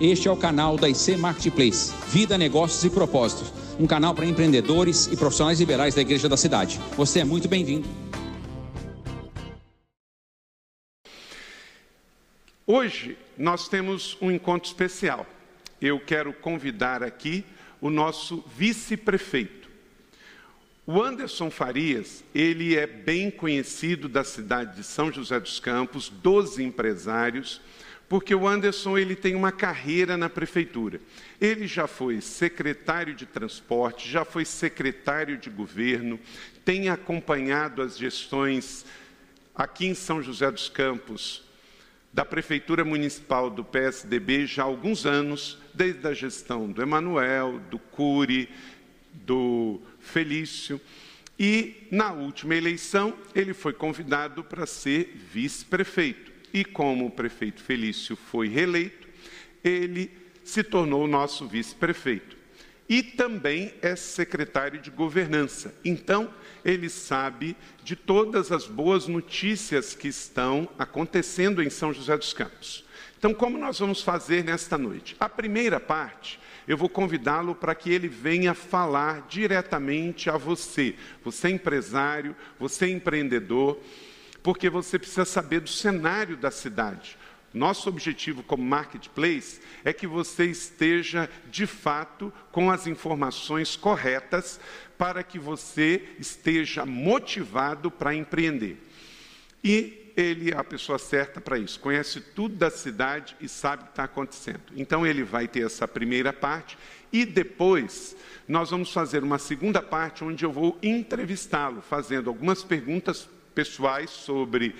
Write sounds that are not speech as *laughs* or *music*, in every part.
Este é o canal da IC Marketplace, Vida, Negócios e Propósitos, um canal para empreendedores e profissionais liberais da Igreja da Cidade. Você é muito bem-vindo. Hoje nós temos um encontro especial. Eu quero convidar aqui o nosso vice-prefeito. O Anderson Farias, ele é bem conhecido da cidade de São José dos Campos, dos empresários, porque o Anderson ele tem uma carreira na prefeitura. Ele já foi secretário de transporte, já foi secretário de governo, tem acompanhado as gestões aqui em São José dos Campos da prefeitura municipal do PSDB já há alguns anos, desde a gestão do Emanuel, do Cury, do Felício. E na última eleição, ele foi convidado para ser vice-prefeito. E como o prefeito Felício foi reeleito, ele se tornou nosso vice-prefeito. E também é secretário de governança. Então, ele sabe de todas as boas notícias que estão acontecendo em São José dos Campos. Então, como nós vamos fazer nesta noite? A primeira parte eu vou convidá-lo para que ele venha falar diretamente a você. Você é empresário, você é empreendedor, porque você precisa saber do cenário da cidade. Nosso objetivo como marketplace é que você esteja de fato com as informações corretas para que você esteja motivado para empreender. E ele é a pessoa certa para isso, conhece tudo da cidade e sabe o que está acontecendo. Então, ele vai ter essa primeira parte e depois nós vamos fazer uma segunda parte onde eu vou entrevistá-lo, fazendo algumas perguntas pessoais sobre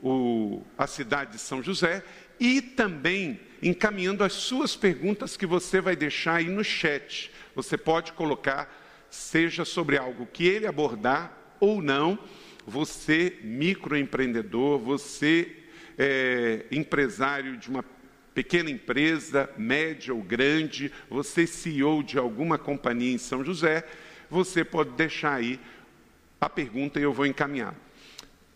o, a cidade de São José e também encaminhando as suas perguntas que você vai deixar aí no chat. Você pode colocar, seja sobre algo que ele abordar ou não você microempreendedor, você é, empresário de uma pequena empresa, média ou grande, você CEO de alguma companhia em São José, você pode deixar aí a pergunta e eu vou encaminhar.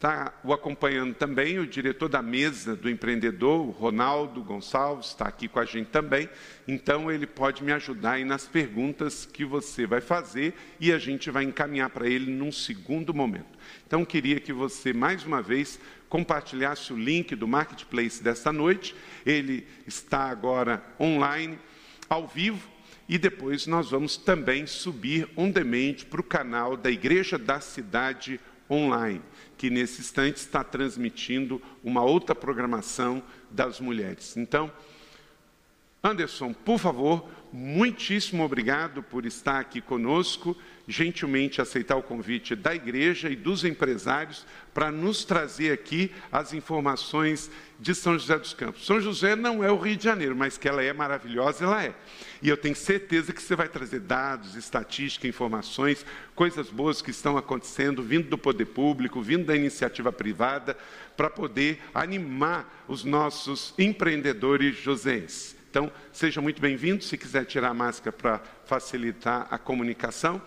Está o acompanhando também o diretor da mesa do empreendedor, Ronaldo Gonçalves, está aqui com a gente também. Então, ele pode me ajudar aí nas perguntas que você vai fazer e a gente vai encaminhar para ele num segundo momento. Então, queria que você, mais uma vez, compartilhasse o link do Marketplace desta noite. Ele está agora online, ao vivo, e depois nós vamos também subir on demand para o canal da Igreja da Cidade Online que nesse instante está transmitindo uma outra programação das mulheres. Então, Anderson, por favor, muitíssimo obrigado por estar aqui conosco, gentilmente aceitar o convite da igreja e dos empresários para nos trazer aqui as informações de São José dos Campos. São José não é o Rio de Janeiro, mas que ela é maravilhosa, ela é. E eu tenho certeza que você vai trazer dados, estatística, informações, coisas boas que estão acontecendo, vindo do poder público, vindo da iniciativa privada, para poder animar os nossos empreendedores joséenses. Então, seja muito bem-vindo. Se quiser tirar a máscara para facilitar a comunicação,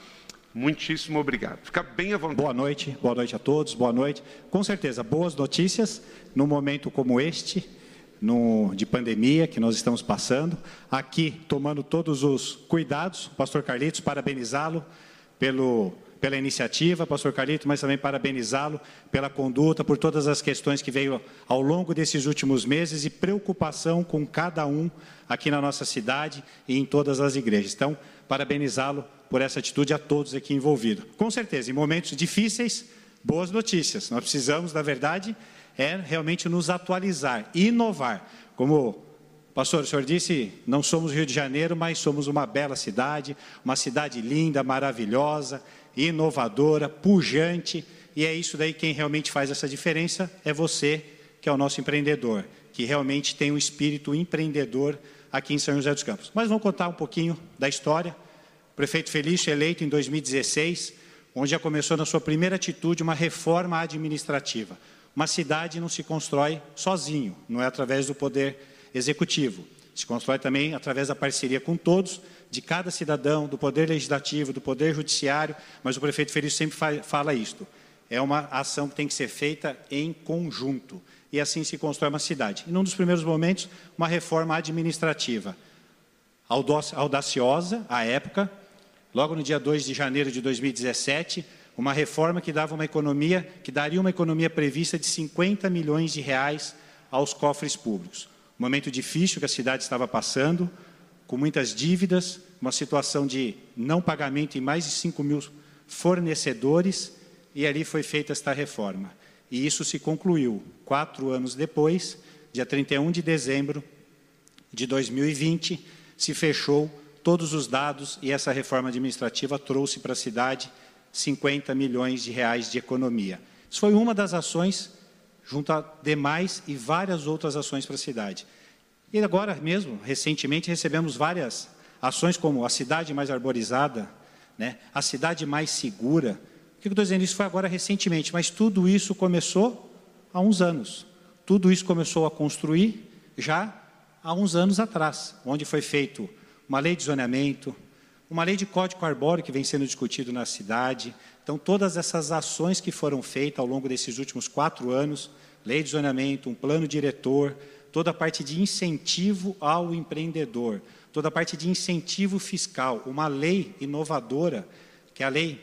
muitíssimo obrigado. Fica bem à vontade. Boa noite, boa noite a todos, boa noite. Com certeza, boas notícias num momento como este, no, de pandemia que nós estamos passando. Aqui, tomando todos os cuidados, Pastor Carlitos, parabenizá-lo pelo pela iniciativa, pastor Carlito, mas também parabenizá-lo pela conduta, por todas as questões que veio ao longo desses últimos meses e preocupação com cada um aqui na nossa cidade e em todas as igrejas. Então, parabenizá-lo por essa atitude a todos aqui envolvidos. Com certeza, em momentos difíceis, boas notícias. Nós precisamos, na verdade, é realmente nos atualizar, inovar. Como Pastor, o senhor disse, não somos Rio de Janeiro, mas somos uma bela cidade, uma cidade linda, maravilhosa, inovadora, pujante, e é isso daí quem realmente faz essa diferença é você, que é o nosso empreendedor, que realmente tem um espírito empreendedor aqui em São José dos Campos. Mas vamos contar um pouquinho da história. O prefeito Felício eleito em 2016, onde já começou na sua primeira atitude uma reforma administrativa. Uma cidade não se constrói sozinho, não é através do poder executivo. Se constrói também através da parceria com todos, de cada cidadão, do poder legislativo, do poder judiciário, mas o prefeito Felício sempre fala isto. É uma ação que tem que ser feita em conjunto. e assim se constrói uma cidade. E num dos primeiros momentos, uma reforma administrativa audaciosa à época, logo no dia 2 de janeiro de 2017, uma reforma que dava uma economia, que daria uma economia prevista de 50 milhões de reais aos cofres públicos. Um momento difícil que a cidade estava passando, com muitas dívidas, uma situação de não pagamento em mais de 5 mil fornecedores, e ali foi feita esta reforma. E isso se concluiu quatro anos depois, dia 31 de dezembro de 2020, se fechou todos os dados e essa reforma administrativa trouxe para a cidade 50 milhões de reais de economia. Isso foi uma das ações, junto a demais e várias outras ações para a cidade. E agora mesmo, recentemente, recebemos várias ações como a cidade mais arborizada, né, a cidade mais segura. O que eu estou dizendo? Isso foi agora recentemente, mas tudo isso começou há uns anos. Tudo isso começou a construir já há uns anos atrás, onde foi feito uma lei de zoneamento, uma lei de código arbóreo que vem sendo discutido na cidade. Então, todas essas ações que foram feitas ao longo desses últimos quatro anos, lei de zoneamento, um plano diretor, toda a parte de incentivo ao empreendedor, toda a parte de incentivo fiscal, uma lei inovadora, que é a lei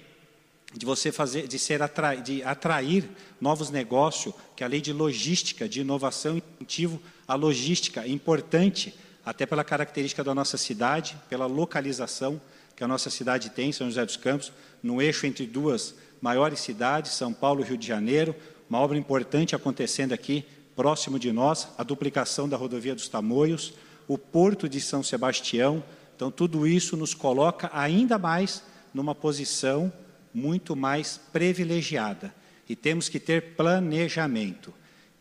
de você fazer, de ser atrair, de atrair novos negócios, que é a lei de logística, de inovação incentivo à logística, importante, até pela característica da nossa cidade, pela localização que a nossa cidade tem, São José dos Campos, no eixo entre duas maiores cidades, São Paulo e Rio de Janeiro, uma obra importante acontecendo aqui, próximo de nós, a duplicação da rodovia dos Tamoios, o porto de São Sebastião. Então, tudo isso nos coloca ainda mais numa posição muito mais privilegiada. E temos que ter planejamento.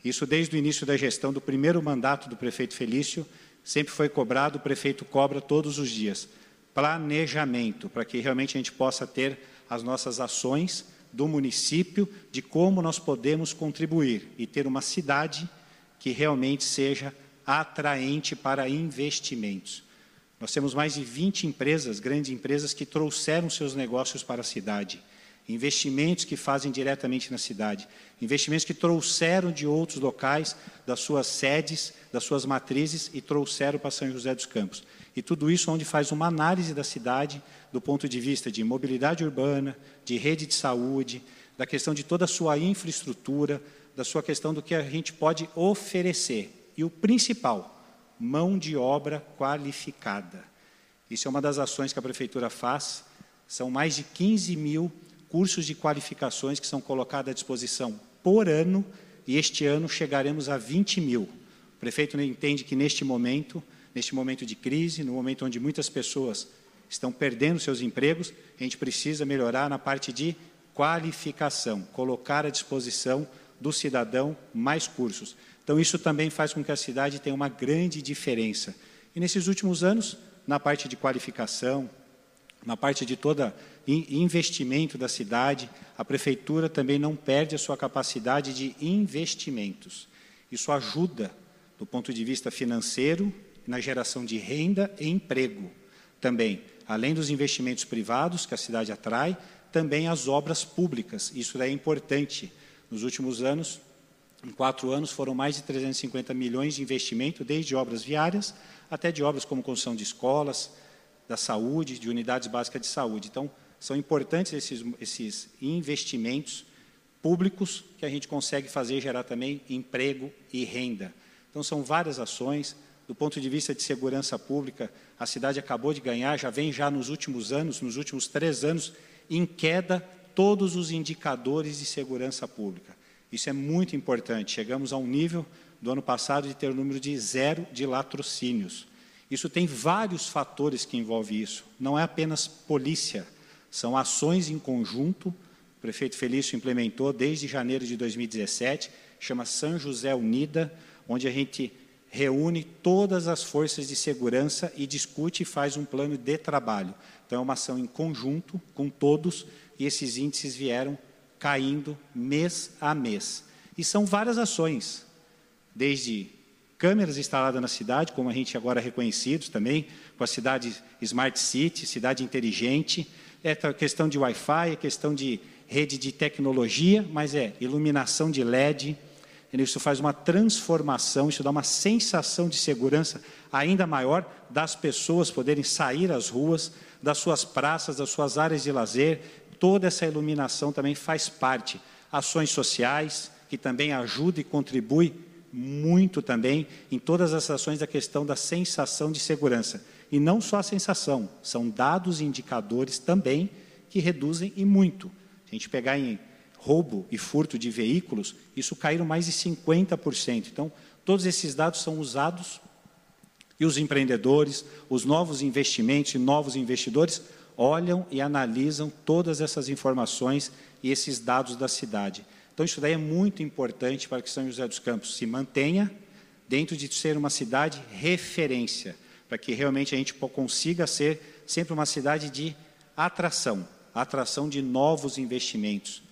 Isso desde o início da gestão do primeiro mandato do prefeito Felício, sempre foi cobrado, o prefeito cobra todos os dias. Planejamento, para que realmente a gente possa ter as nossas ações do município, de como nós podemos contribuir e ter uma cidade que realmente seja atraente para investimentos. Nós temos mais de 20 empresas, grandes empresas, que trouxeram seus negócios para a cidade. Investimentos que fazem diretamente na cidade. Investimentos que trouxeram de outros locais, das suas sedes, das suas matrizes e trouxeram para São José dos Campos. E tudo isso onde faz uma análise da cidade do ponto de vista de mobilidade urbana, de rede de saúde, da questão de toda a sua infraestrutura, da sua questão do que a gente pode oferecer. E o principal, mão de obra qualificada. Isso é uma das ações que a Prefeitura faz. São mais de 15 mil cursos de qualificações que são colocados à disposição por ano, e este ano chegaremos a 20 mil. O prefeito entende que neste momento neste momento de crise, no momento onde muitas pessoas estão perdendo seus empregos, a gente precisa melhorar na parte de qualificação, colocar à disposição do cidadão mais cursos. Então, isso também faz com que a cidade tenha uma grande diferença. E nesses últimos anos, na parte de qualificação, na parte de todo investimento da cidade, a prefeitura também não perde a sua capacidade de investimentos. Isso ajuda, do ponto de vista financeiro, na geração de renda e emprego. Também, além dos investimentos privados que a cidade atrai, também as obras públicas. Isso é importante. Nos últimos anos, em quatro anos, foram mais de 350 milhões de investimento, desde obras viárias até de obras como construção de escolas, da saúde, de unidades básicas de saúde. Então, são importantes esses, esses investimentos públicos que a gente consegue fazer gerar também emprego e renda. Então, são várias ações, do ponto de vista de segurança pública, a cidade acabou de ganhar, já vem já nos últimos anos, nos últimos três anos, em queda todos os indicadores de segurança pública. Isso é muito importante. Chegamos a um nível do ano passado de ter o um número de zero de latrocínios. Isso tem vários fatores que envolvem isso. Não é apenas polícia, são ações em conjunto. O prefeito Felício implementou desde janeiro de 2017, chama São José Unida, onde a gente reúne todas as forças de segurança e discute e faz um plano de trabalho. Então, é uma ação em conjunto com todos e esses índices vieram caindo mês a mês. E são várias ações, desde câmeras instaladas na cidade, como a gente agora é reconhecidos também, com a cidade Smart City, cidade inteligente, é questão de Wi-Fi, é questão de rede de tecnologia, mas é iluminação de LED, isso faz uma transformação, isso dá uma sensação de segurança ainda maior das pessoas poderem sair às ruas, das suas praças, das suas áreas de lazer. Toda essa iluminação também faz parte. Ações sociais, que também ajuda e contribui muito também em todas as ações da questão da sensação de segurança. E não só a sensação, são dados e indicadores também que reduzem e muito. A gente pegar em roubo e furto de veículos, isso caíram mais de 50%. Então, todos esses dados são usados e os empreendedores, os novos investimentos e novos investidores olham e analisam todas essas informações e esses dados da cidade. Então, isso daí é muito importante para que São José dos Campos se mantenha dentro de ser uma cidade referência, para que realmente a gente consiga ser sempre uma cidade de atração, atração de novos investimentos.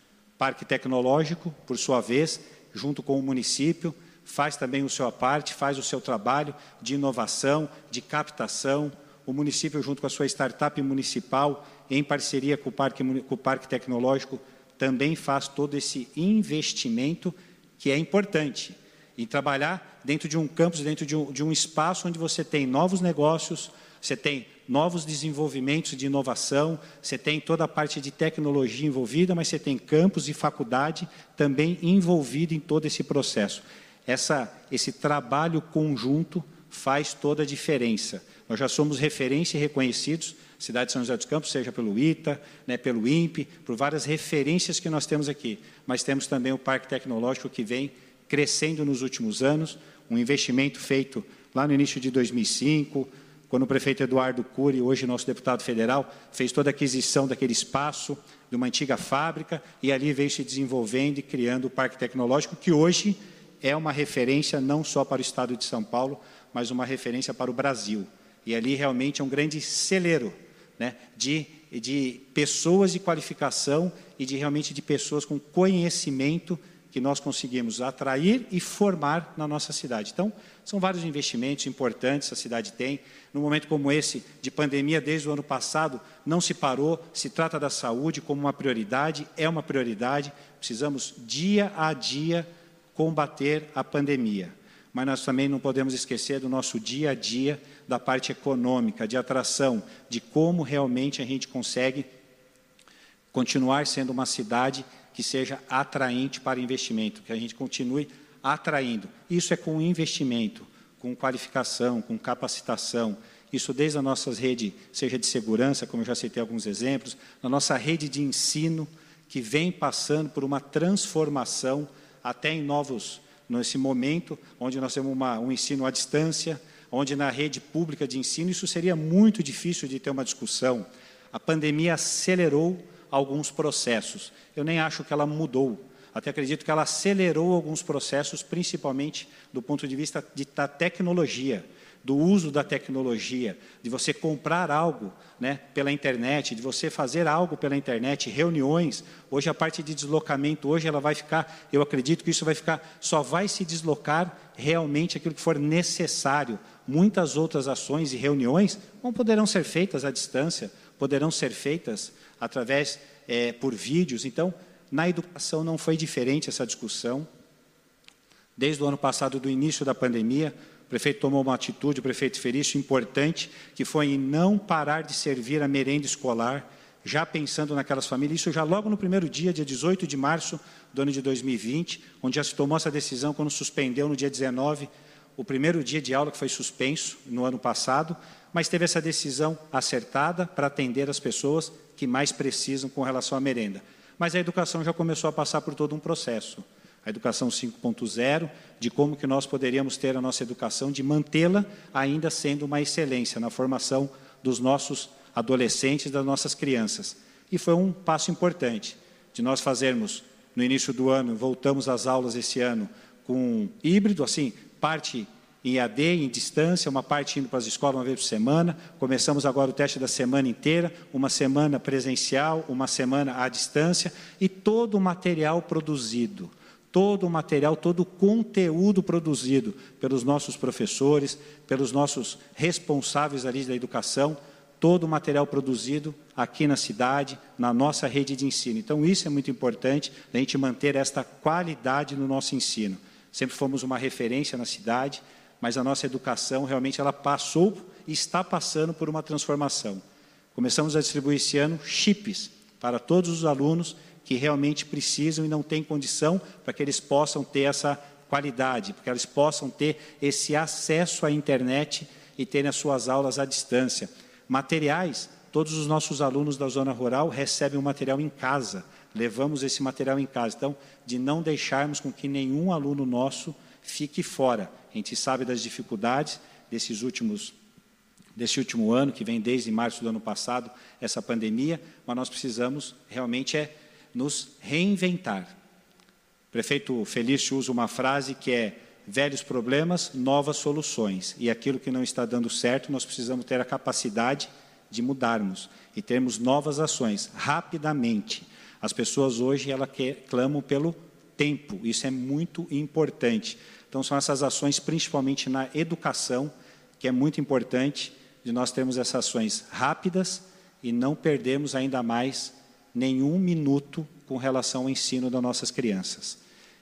Parque Tecnológico, por sua vez, junto com o município, faz também o sua parte, faz o seu trabalho de inovação, de captação. O município, junto com a sua startup municipal, em parceria com o Parque, com o Parque Tecnológico, também faz todo esse investimento que é importante. E trabalhar dentro de um campus, dentro de um, de um espaço onde você tem novos negócios, você tem novos desenvolvimentos de inovação, você tem toda a parte de tecnologia envolvida, mas você tem campus e faculdade também envolvido em todo esse processo. Essa, esse trabalho conjunto faz toda a diferença. Nós já somos referência e reconhecidos, cidade de São José dos Campos, seja pelo ITA, né, pelo INPE, por várias referências que nós temos aqui. Mas temos também o Parque Tecnológico que vem crescendo nos últimos anos, um investimento feito lá no início de 2005, quando o prefeito Eduardo Cury, hoje nosso deputado federal, fez toda a aquisição daquele espaço de uma antiga fábrica e ali veio se desenvolvendo e criando o Parque Tecnológico, que hoje é uma referência não só para o estado de São Paulo, mas uma referência para o Brasil. E ali realmente é um grande celeiro né, de, de pessoas de qualificação e de realmente de pessoas com conhecimento que nós conseguimos atrair e formar na nossa cidade. Então, são vários investimentos importantes a cidade tem. Num momento como esse, de pandemia, desde o ano passado, não se parou, se trata da saúde como uma prioridade, é uma prioridade. Precisamos, dia a dia, combater a pandemia. Mas nós também não podemos esquecer do nosso dia a dia, da parte econômica, de atração, de como realmente a gente consegue continuar sendo uma cidade que seja atraente para investimento, que a gente continue atraindo. Isso é com investimento, com qualificação, com capacitação. Isso desde a nossa rede, seja de segurança, como eu já citei alguns exemplos, na nossa rede de ensino, que vem passando por uma transformação até em novos, nesse momento, onde nós temos uma, um ensino à distância, onde na rede pública de ensino isso seria muito difícil de ter uma discussão. A pandemia acelerou alguns processos. Eu nem acho que ela mudou. Até acredito que ela acelerou alguns processos, principalmente do ponto de vista de, da tecnologia, do uso da tecnologia, de você comprar algo né, pela internet, de você fazer algo pela internet, reuniões. Hoje a parte de deslocamento, hoje ela vai ficar, eu acredito que isso vai ficar, só vai se deslocar realmente aquilo que for necessário. Muitas outras ações e reuniões não poderão ser feitas à distância, poderão ser feitas através é, por vídeos. Então, na educação não foi diferente essa discussão. Desde o ano passado, do início da pandemia, o prefeito tomou uma atitude, o prefeito Felício, importante, que foi em não parar de servir a merenda escolar, já pensando naquelas famílias. Isso já logo no primeiro dia, dia 18 de março do ano de 2020, onde já se tomou essa decisão quando suspendeu no dia 19 o primeiro dia de aula que foi suspenso no ano passado, mas teve essa decisão acertada para atender as pessoas que mais precisam com relação à merenda. Mas a educação já começou a passar por todo um processo. A educação 5.0, de como que nós poderíamos ter a nossa educação, de mantê-la ainda sendo uma excelência na formação dos nossos adolescentes, das nossas crianças. E foi um passo importante de nós fazermos no início do ano, voltamos às aulas esse ano com híbrido, assim, parte em AD, em distância, uma parte indo para as escolas uma vez por semana. Começamos agora o teste da semana inteira, uma semana presencial, uma semana à distância, e todo o material produzido, todo o material, todo o conteúdo produzido pelos nossos professores, pelos nossos responsáveis ali da educação, todo o material produzido aqui na cidade, na nossa rede de ensino. Então, isso é muito importante, a gente manter esta qualidade no nosso ensino Sempre fomos uma referência na cidade, mas a nossa educação realmente ela passou e está passando por uma transformação. Começamos a distribuir esse ano chips para todos os alunos que realmente precisam e não têm condição para que eles possam ter essa qualidade, para que eles possam ter esse acesso à internet e terem as suas aulas à distância. Materiais, todos os nossos alunos da zona rural recebem o material em casa, levamos esse material em casa. Então, de não deixarmos com que nenhum aluno nosso fique fora. A gente sabe das dificuldades desses últimos desse último ano, que vem desde março do ano passado, essa pandemia, mas nós precisamos realmente é nos reinventar. O prefeito Felício usa uma frase que é velhos problemas, novas soluções. E aquilo que não está dando certo, nós precisamos ter a capacidade de mudarmos e termos novas ações rapidamente. As pessoas hoje ela clamam pelo tempo, isso é muito importante. Então são essas ações principalmente na educação, que é muito importante de nós termos essas ações rápidas e não perdermos ainda mais nenhum minuto com relação ao ensino das nossas crianças.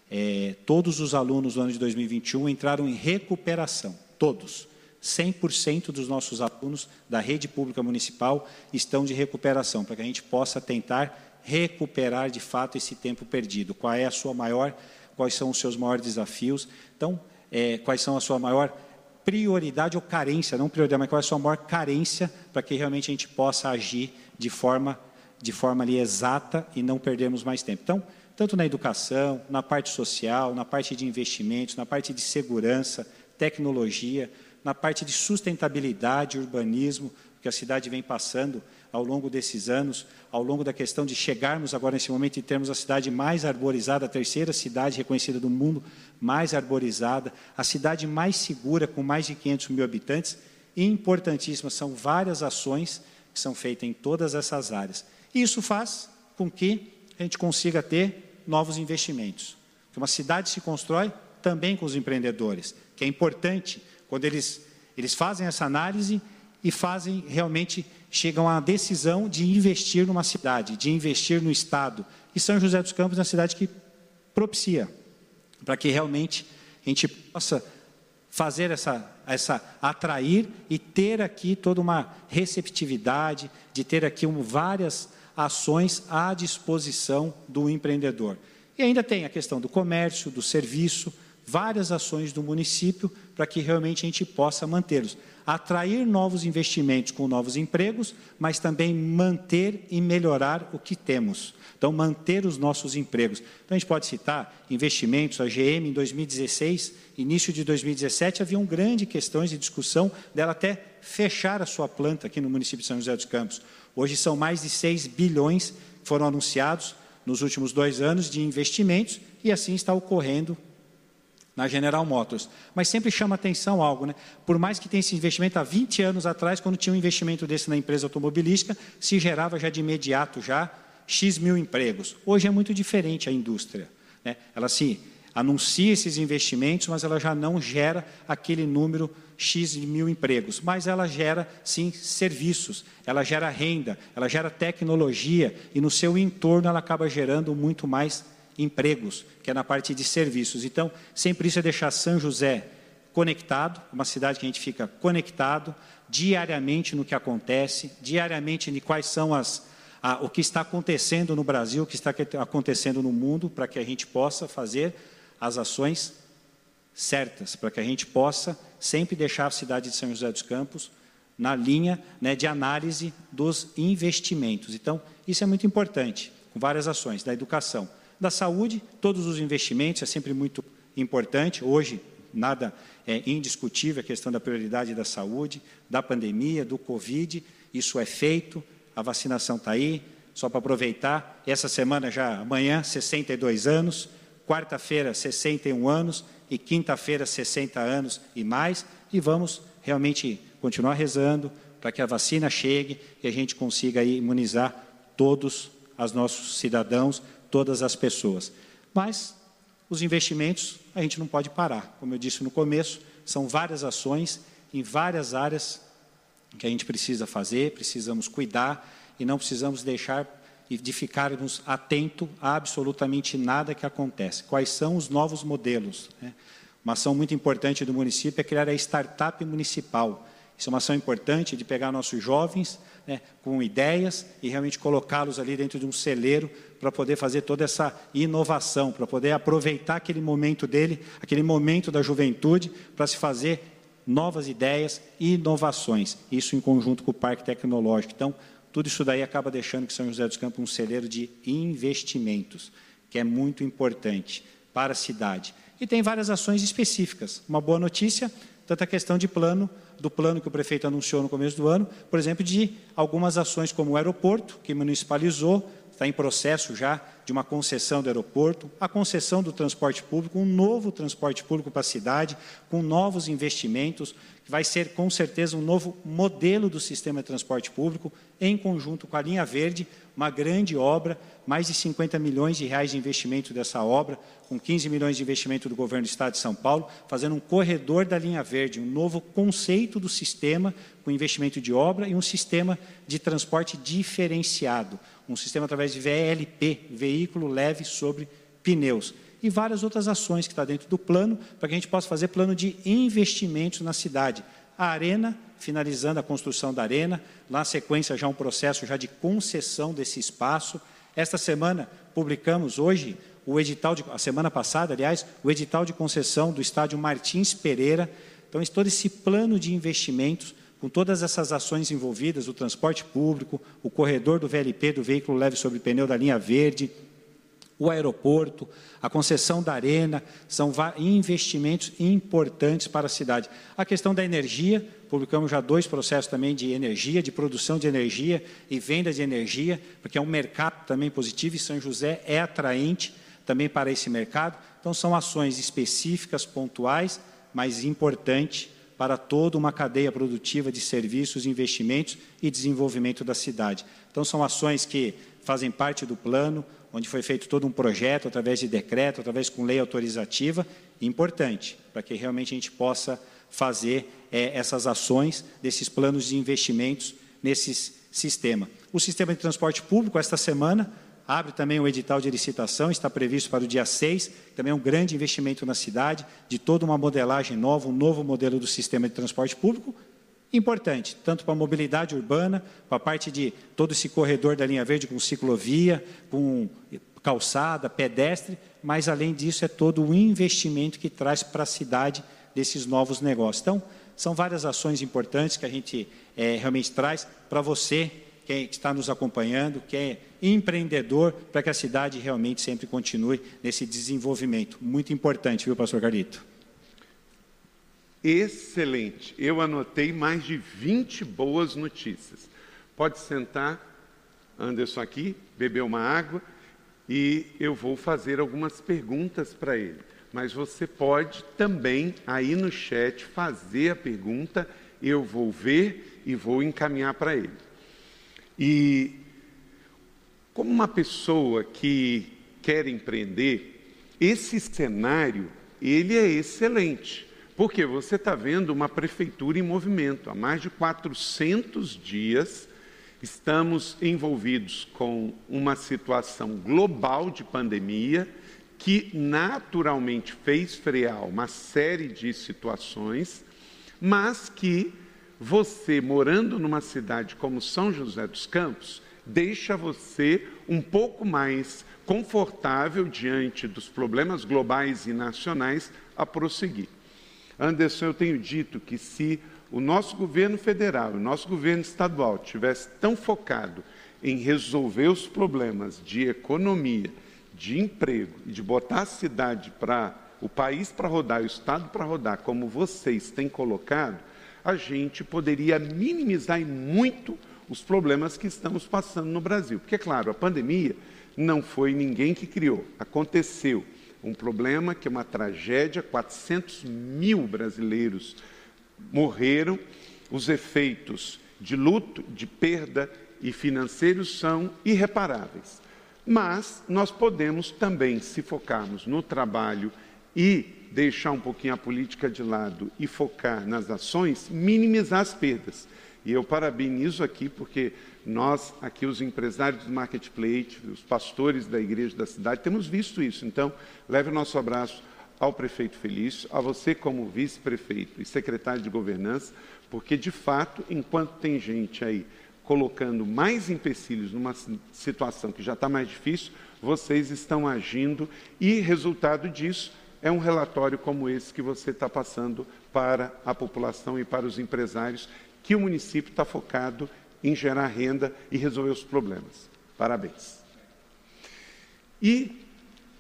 É, todos os alunos do ano de 2021 entraram em recuperação, todos. 100% dos nossos alunos da rede pública municipal estão de recuperação, para que a gente possa tentar recuperar de fato esse tempo perdido. Qual é a sua maior, quais são os seus maiores desafios? Então, é, quais são a sua maior prioridade ou carência, não prioridade, mas qual é a sua maior carência para que realmente a gente possa agir de forma de forma ali exata e não perdermos mais tempo. Então, tanto na educação, na parte social, na parte de investimentos, na parte de segurança, tecnologia, na parte de sustentabilidade, urbanismo, que a cidade vem passando ao longo desses anos, ao longo da questão de chegarmos agora nesse momento e termos a cidade mais arborizada, a terceira cidade reconhecida do mundo mais arborizada, a cidade mais segura, com mais de 500 mil habitantes, importantíssimas, são várias ações que são feitas em todas essas áreas. E isso faz com que a gente consiga ter novos investimentos. Porque uma cidade se constrói também com os empreendedores, que é importante quando eles, eles fazem essa análise e fazem realmente chegam à decisão de investir numa cidade, de investir no estado. E São José dos Campos é uma cidade que propicia para que realmente a gente possa fazer essa, essa atrair e ter aqui toda uma receptividade, de ter aqui um, várias ações à disposição do empreendedor. E ainda tem a questão do comércio, do serviço, várias ações do município para que realmente a gente possa mantê-los. Atrair novos investimentos com novos empregos, mas também manter e melhorar o que temos. Então, manter os nossos empregos. Então, a gente pode citar investimentos, a GM em 2016, início de 2017, haviam grandes questões de discussão dela até fechar a sua planta aqui no município de São José dos Campos. Hoje são mais de 6 bilhões que foram anunciados nos últimos dois anos de investimentos, e assim está ocorrendo na General Motors. Mas sempre chama atenção algo, né? Por mais que tenha esse investimento há 20 anos atrás, quando tinha um investimento desse na empresa automobilística, se gerava já de imediato já X mil empregos. Hoje é muito diferente a indústria. Né? Ela se anuncia esses investimentos, mas ela já não gera aquele número X mil empregos, mas ela gera sim serviços, ela gera renda, ela gera tecnologia e no seu entorno ela acaba gerando muito mais empregos, que é na parte de serviços. Então, sempre isso é deixar São José conectado, uma cidade que a gente fica conectado diariamente no que acontece, diariamente em quais são as a, o que está acontecendo no Brasil, o que está acontecendo no mundo, para que a gente possa fazer as ações certas, para que a gente possa sempre deixar a cidade de São José dos Campos na linha né, de análise dos investimentos. Então, isso é muito importante, com várias ações, da educação, da saúde, todos os investimentos, é sempre muito importante. Hoje, nada é indiscutível a questão da prioridade da saúde, da pandemia, do Covid, isso é feito, a vacinação está aí, só para aproveitar, essa semana já, amanhã, 62 anos, quarta-feira, 61 anos, e quinta-feira, 60 anos e mais, e vamos realmente continuar rezando para que a vacina chegue e a gente consiga imunizar todos os nossos cidadãos, todas as pessoas. Mas os investimentos a gente não pode parar. Como eu disse no começo, são várias ações em várias áreas que a gente precisa fazer, precisamos cuidar e não precisamos deixar de ficarmos atentos a absolutamente nada que acontece. Quais são os novos modelos? Né? Uma ação muito importante do município é criar a startup municipal. Isso é uma ação importante de pegar nossos jovens né, com ideias e realmente colocá-los ali dentro de um celeiro para poder fazer toda essa inovação, para poder aproveitar aquele momento dele, aquele momento da juventude, para se fazer novas ideias e inovações. Isso em conjunto com o Parque Tecnológico. Então, tudo isso daí acaba deixando que São José dos Campos um celeiro de investimentos, que é muito importante para a cidade. E tem várias ações específicas. Uma boa notícia, tanto a questão de plano, do plano que o prefeito anunciou no começo do ano, por exemplo, de algumas ações como o aeroporto, que municipalizou, está em processo já de uma concessão do aeroporto, a concessão do transporte público, um novo transporte público para a cidade, com novos investimentos, que vai ser com certeza um novo modelo do sistema de transporte público, em conjunto com a linha verde, uma grande obra, mais de 50 milhões de reais de investimento dessa obra, com 15 milhões de investimento do governo do Estado de São Paulo, fazendo um corredor da linha verde, um novo conceito do sistema, com investimento de obra e um sistema de transporte diferenciado, um sistema através de VLP, veículo leve sobre pneus. E várias outras ações que está dentro do plano, para que a gente possa fazer plano de investimentos na cidade. A arena, finalizando a construção da arena, lá na sequência já um processo já de concessão desse espaço. Esta semana publicamos hoje o edital de, a semana passada, aliás, o edital de concessão do estádio Martins Pereira. Então, todo esse plano de investimentos, com todas essas ações envolvidas, o transporte público, o corredor do VLP, do veículo leve sobre pneu da linha verde, o aeroporto, a concessão da arena, são investimentos importantes para a cidade. A questão da energia, publicamos já dois processos também de energia, de produção de energia e venda de energia, porque é um mercado também positivo e São José é atraente também para esse mercado. Então, são ações específicas, pontuais, mas importantes para toda uma cadeia produtiva de serviços, investimentos e desenvolvimento da cidade. Então, são ações que fazem parte do plano, onde foi feito todo um projeto através de decreto, através com lei autorizativa, importante, para que realmente a gente possa fazer é, essas ações desses planos de investimentos nesse sistema. O sistema de transporte público, esta semana, Abre também o edital de licitação, está previsto para o dia 6, também é um grande investimento na cidade, de toda uma modelagem nova, um novo modelo do sistema de transporte público. Importante, tanto para a mobilidade urbana, para a parte de todo esse corredor da linha verde com ciclovia, com calçada, pedestre, mas além disso é todo o investimento que traz para a cidade desses novos negócios. Então, são várias ações importantes que a gente é, realmente traz para você quem está nos acompanhando, quem é empreendedor, para que a cidade realmente sempre continue nesse desenvolvimento. Muito importante, viu, pastor Carlito? Excelente. Eu anotei mais de 20 boas notícias. Pode sentar, Anderson aqui, beber uma água e eu vou fazer algumas perguntas para ele. Mas você pode também aí no chat fazer a pergunta, eu vou ver e vou encaminhar para ele. E como uma pessoa que quer empreender, esse cenário ele é excelente, porque você está vendo uma prefeitura em movimento. Há mais de 400 dias estamos envolvidos com uma situação global de pandemia que naturalmente fez frear uma série de situações, mas que você morando numa cidade como São José dos Campos, deixa você um pouco mais confortável diante dos problemas globais e nacionais a prosseguir. Anderson, eu tenho dito que se o nosso governo federal, o nosso governo estadual tivesse tão focado em resolver os problemas de economia, de emprego e de botar a cidade para o país para rodar, o estado para rodar, como vocês têm colocado, a gente poderia minimizar muito os problemas que estamos passando no Brasil. Porque, é claro, a pandemia não foi ninguém que criou, aconteceu. Um problema que é uma tragédia, 400 mil brasileiros morreram, os efeitos de luto, de perda e financeiros são irreparáveis. Mas nós podemos também, se focarmos no trabalho e deixar um pouquinho a política de lado e focar nas ações, minimizar as perdas. E eu parabenizo aqui porque nós, aqui os empresários do Marketplace, os pastores da igreja da cidade, temos visto isso. Então, leve o nosso abraço ao prefeito Felício, a você como vice-prefeito e secretário de governança, porque de fato, enquanto tem gente aí colocando mais empecilhos numa situação que já está mais difícil, vocês estão agindo e resultado disso é um relatório como esse que você está passando para a população e para os empresários, que o município está focado em gerar renda e resolver os problemas. Parabéns. E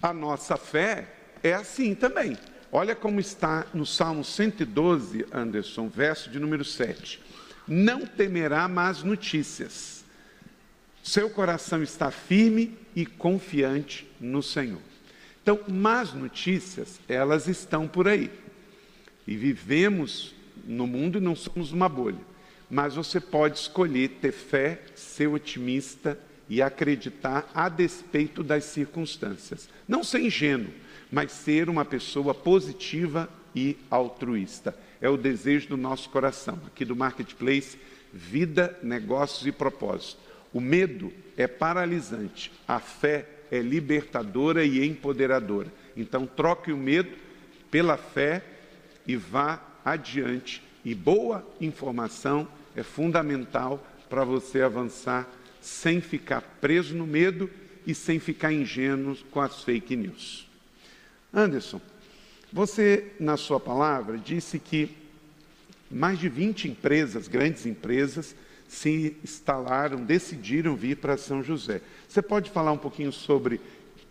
a nossa fé é assim também. Olha como está no Salmo 112, Anderson, verso de número 7. Não temerá más notícias. Seu coração está firme e confiante no Senhor. Então, más notícias, elas estão por aí. E vivemos no mundo e não somos uma bolha. Mas você pode escolher ter fé, ser otimista e acreditar a despeito das circunstâncias. Não ser ingênuo, mas ser uma pessoa positiva e altruísta. É o desejo do nosso coração, aqui do Marketplace, vida, negócios e propósito. O medo é paralisante, a fé é libertadora e empoderadora. Então, troque o medo pela fé e vá adiante. E boa informação é fundamental para você avançar sem ficar preso no medo e sem ficar ingênuo com as fake news. Anderson, você, na sua palavra, disse que mais de 20 empresas, grandes empresas, se instalaram, decidiram vir para São José. Você pode falar um pouquinho sobre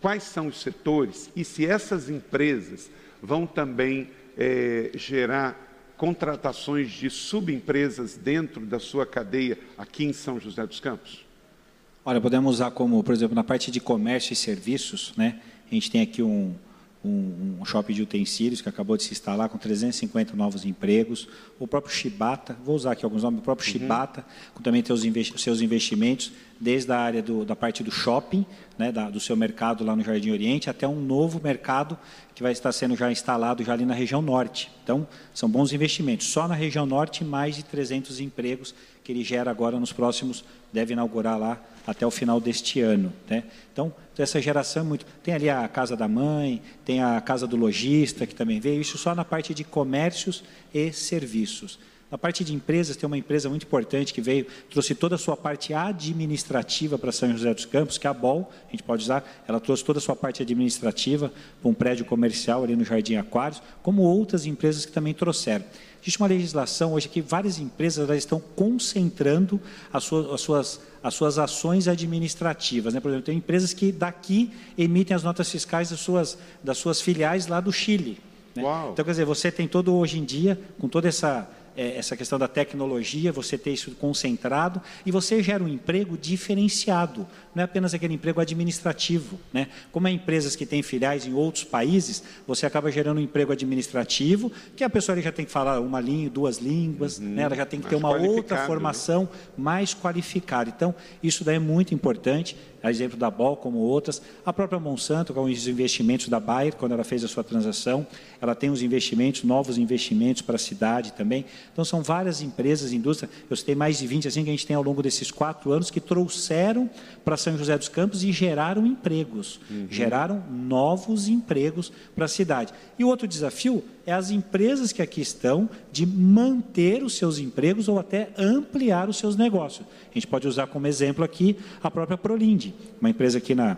quais são os setores e se essas empresas vão também é, gerar contratações de subempresas dentro da sua cadeia aqui em São José dos Campos? Olha, podemos usar como, por exemplo, na parte de comércio e serviços, né? A gente tem aqui um, um, um, shopping de utensílios que acabou de se instalar com 350 novos empregos. O próprio Shibata, vou usar aqui alguns nomes, o próprio uhum. Shibata, com também investi seus investimentos, desde a área do, da parte do shopping, né, da, do seu mercado lá no Jardim Oriente, até um novo mercado que vai estar sendo já instalado já ali na região norte. Então, são bons investimentos. Só na região norte, mais de 300 empregos que ele gera agora nos próximos, deve inaugurar lá até o final deste ano. Né? Então, essa geração é muito. Tem ali a casa da mãe, tem a casa do lojista que também veio, isso só na parte de comércios e serviços. Na parte de empresas, tem uma empresa muito importante que veio, trouxe toda a sua parte administrativa para São José dos Campos, que é a BOL, a gente pode usar, ela trouxe toda a sua parte administrativa para um prédio comercial ali no Jardim Aquários, como outras empresas que também trouxeram. Existe uma legislação hoje que várias empresas estão concentrando as suas, as suas, as suas ações administrativas. Né? Por exemplo, tem empresas que daqui emitem as notas fiscais das suas, das suas filiais lá do Chile. Né? Então, quer dizer, você tem todo hoje em dia, com toda essa é, essa questão da tecnologia, você ter isso concentrado e você gera um emprego diferenciado, não é apenas aquele emprego administrativo. Né? Como é empresas que têm filiais em outros países, você acaba gerando um emprego administrativo, que a pessoa já tem que falar uma língua, duas línguas, uhum, né? ela já tem que ter uma outra né? formação mais qualificada. Então, isso daí é muito importante a exemplo da BOL, como outras. A própria Monsanto, com os investimentos da Bayer, quando ela fez a sua transação, ela tem os investimentos, novos investimentos para a cidade também. Então, são várias empresas, indústria, eu citei mais de 20, assim, que a gente tem ao longo desses quatro anos, que trouxeram para São José dos Campos e geraram empregos, uhum. geraram novos empregos para a cidade. E o outro desafio é as empresas que aqui estão de manter os seus empregos ou até ampliar os seus negócios. A gente pode usar como exemplo aqui a própria Prolinde, uma empresa aqui na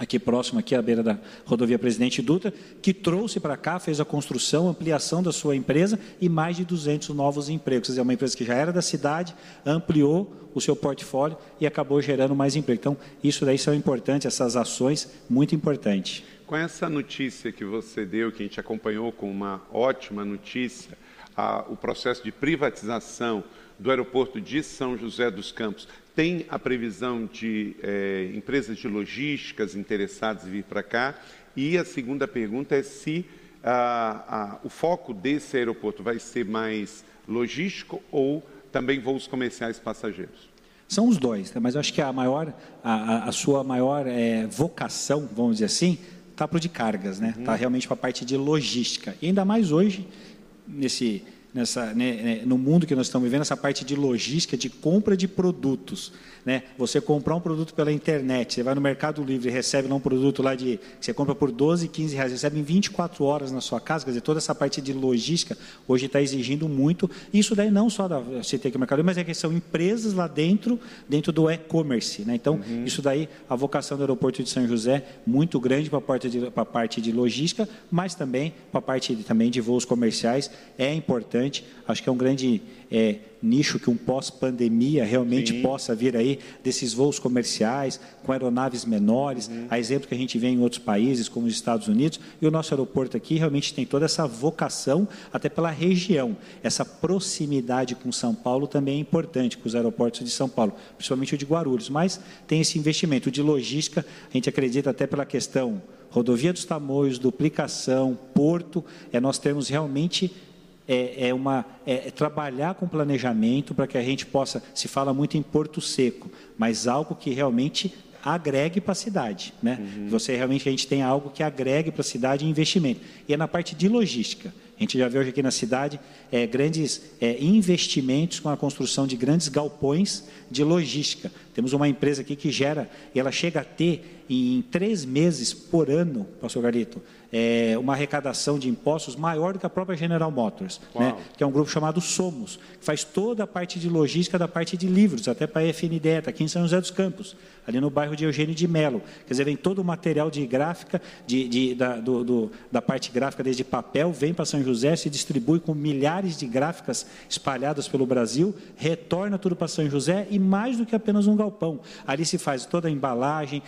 aqui próximo, aqui à beira da rodovia Presidente Dutra, que trouxe para cá, fez a construção, ampliação da sua empresa e mais de 200 novos empregos. Quer dizer, é uma empresa que já era da cidade, ampliou o seu portfólio e acabou gerando mais emprego. Então, isso daí são importantes, essas ações, muito importantes. Com essa notícia que você deu, que a gente acompanhou com uma ótima notícia, a, o processo de privatização do aeroporto de São José dos Campos, tem a previsão de é, empresas de logísticas interessadas em vir para cá? E a segunda pergunta é se a, a, o foco desse aeroporto vai ser mais logístico ou também voos comerciais passageiros? São os dois, né? mas eu acho que a maior, a, a sua maior é, vocação, vamos dizer assim, está para o de cargas, né? Está uhum. realmente para a parte de logística. E ainda mais hoje, nesse, nessa, né, né, no mundo que nós estamos vivendo, essa parte de logística, de compra de produtos. Né? Você comprar um produto pela internet, você vai no Mercado Livre e recebe lá um produto lá de que você compra por 12, 15 reais, recebe em 24 horas na sua casa, quer dizer, toda essa parte de logística hoje está exigindo muito. Isso daí não só da aqui o Mercado Livre, mas é que são empresas lá dentro, dentro do e-commerce. Né? Então, uhum. isso daí, a vocação do aeroporto de São José, muito grande para a parte de, a parte de logística, mas também para a parte de, também de voos comerciais, é importante. Acho que é um grande é, nicho que um pós-pandemia realmente Sim. possa vir aí desses voos comerciais com aeronaves menores, uhum. a exemplo que a gente vê em outros países como os Estados Unidos, e o nosso aeroporto aqui realmente tem toda essa vocação até pela região. Essa proximidade com São Paulo também é importante, com os aeroportos de São Paulo, principalmente o de Guarulhos, mas tem esse investimento de logística, a gente acredita até pela questão rodovia dos Tamoios, duplicação, porto, é nós temos realmente é, é, uma, é, é trabalhar com planejamento para que a gente possa, se fala muito em Porto Seco, mas algo que realmente agregue para a cidade. Né? Uhum. Você realmente a gente tem algo que agregue para a cidade investimento. E é na parte de logística. A gente já vê hoje aqui na cidade é, grandes é, investimentos com a construção de grandes galpões de logística. Temos uma empresa aqui que gera, e ela chega a ter em três meses por ano, pastor Garito, é, uma arrecadação de impostos maior do que a própria General Motors, né, que é um grupo chamado Somos, que faz toda a parte de logística da parte de livros, até para a FNDE, está aqui em São José dos Campos, ali no bairro de Eugênio de Melo. Quer dizer, vem todo o material de gráfica, de, de da, do, do, da parte gráfica desde papel, vem para São José, se distribui com milhares de gráficas espalhadas pelo Brasil, retorna tudo para São José e mais do que apenas um galpão. Ali se faz toda a embalagem,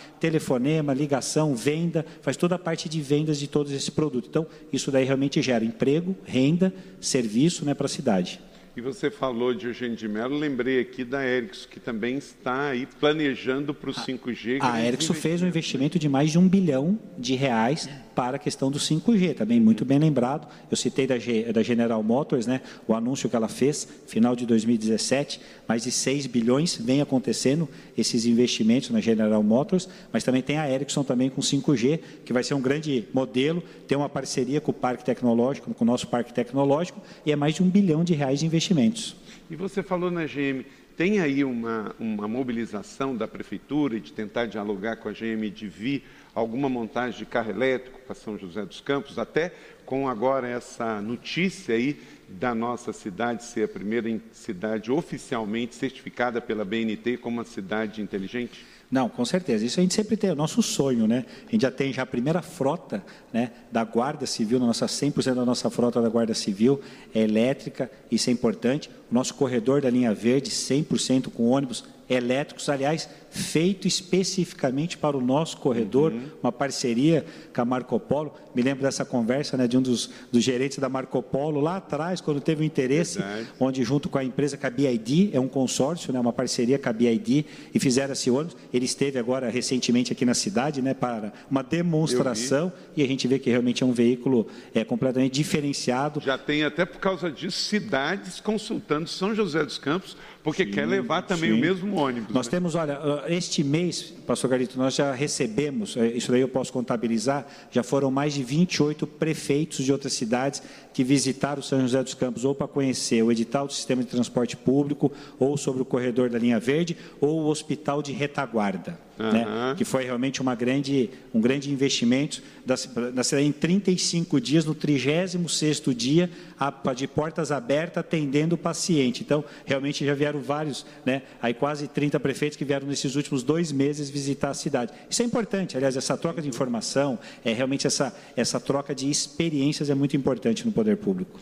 telefonema, ligação, venda, faz toda a parte de vendas de todos esses produtos. Então, isso daí realmente gera emprego, renda, serviço né, para a cidade. E você falou de Eugênio de Mello, lembrei aqui da Ericsson, que também está aí planejando para o 5G. A Ericsson fez um investimento de mais de um bilhão de reais para a questão do 5G, também muito bem lembrado. Eu citei da, da General Motors, né, o anúncio que ela fez, final de 2017, mais de 6 bilhões vem acontecendo esses investimentos na General Motors, mas também tem a Ericsson também com 5G, que vai ser um grande modelo, tem uma parceria com o Parque Tecnológico, com o nosso Parque Tecnológico, e é mais de um bilhão de reais de investimentos. E você falou na GM, tem aí uma, uma mobilização da Prefeitura de tentar dialogar com a GM de vir alguma montagem de carro elétrico para São José dos Campos, até com agora essa notícia aí da nossa cidade ser a primeira cidade oficialmente certificada pela BNT como uma cidade inteligente? Não, com certeza. Isso a gente sempre tem, é o nosso sonho, né? A gente já tem já a primeira frota né, da Guarda Civil, na nossa 100% da nossa frota da Guarda Civil é elétrica, isso é importante. O nosso corredor da linha verde, 100% com ônibus elétricos, aliás, feito especificamente para o nosso corredor, uhum. uma parceria com a Marco Polo. Me lembro dessa conversa né, de um dos, dos gerentes da Marco Polo lá atrás, quando teve o um interesse, Verdade. onde junto com a empresa com a BID, é um consórcio, né, uma parceria com a BID, e fizeram esse ônibus. Ele esteve agora recentemente aqui na cidade né, para uma demonstração, e a gente vê que realmente é um veículo é, completamente diferenciado. Já tem até por causa disso cidades consultando São José dos Campos porque sim, quer levar também sim. o mesmo ônibus. Nós né? temos, olha, este mês, pastor Garito, nós já recebemos, é, isso daí eu posso contabilizar, já foram mais de 28 prefeitos de outras cidades que visitaram São José dos Campos ou para conhecer o edital do sistema de transporte público, ou sobre o corredor da linha verde, ou o hospital de retaguarda. Uhum. Né? que foi realmente uma grande, um grande investimento da, da cidade em 35 dias, no 36º dia, a, de portas abertas, atendendo o paciente. Então, realmente já vieram vários, né, aí quase 30 prefeitos que vieram nesses últimos dois meses visitar a cidade. Isso é importante, aliás, essa troca de informação, é realmente essa, essa troca de experiências é muito importante no poder público.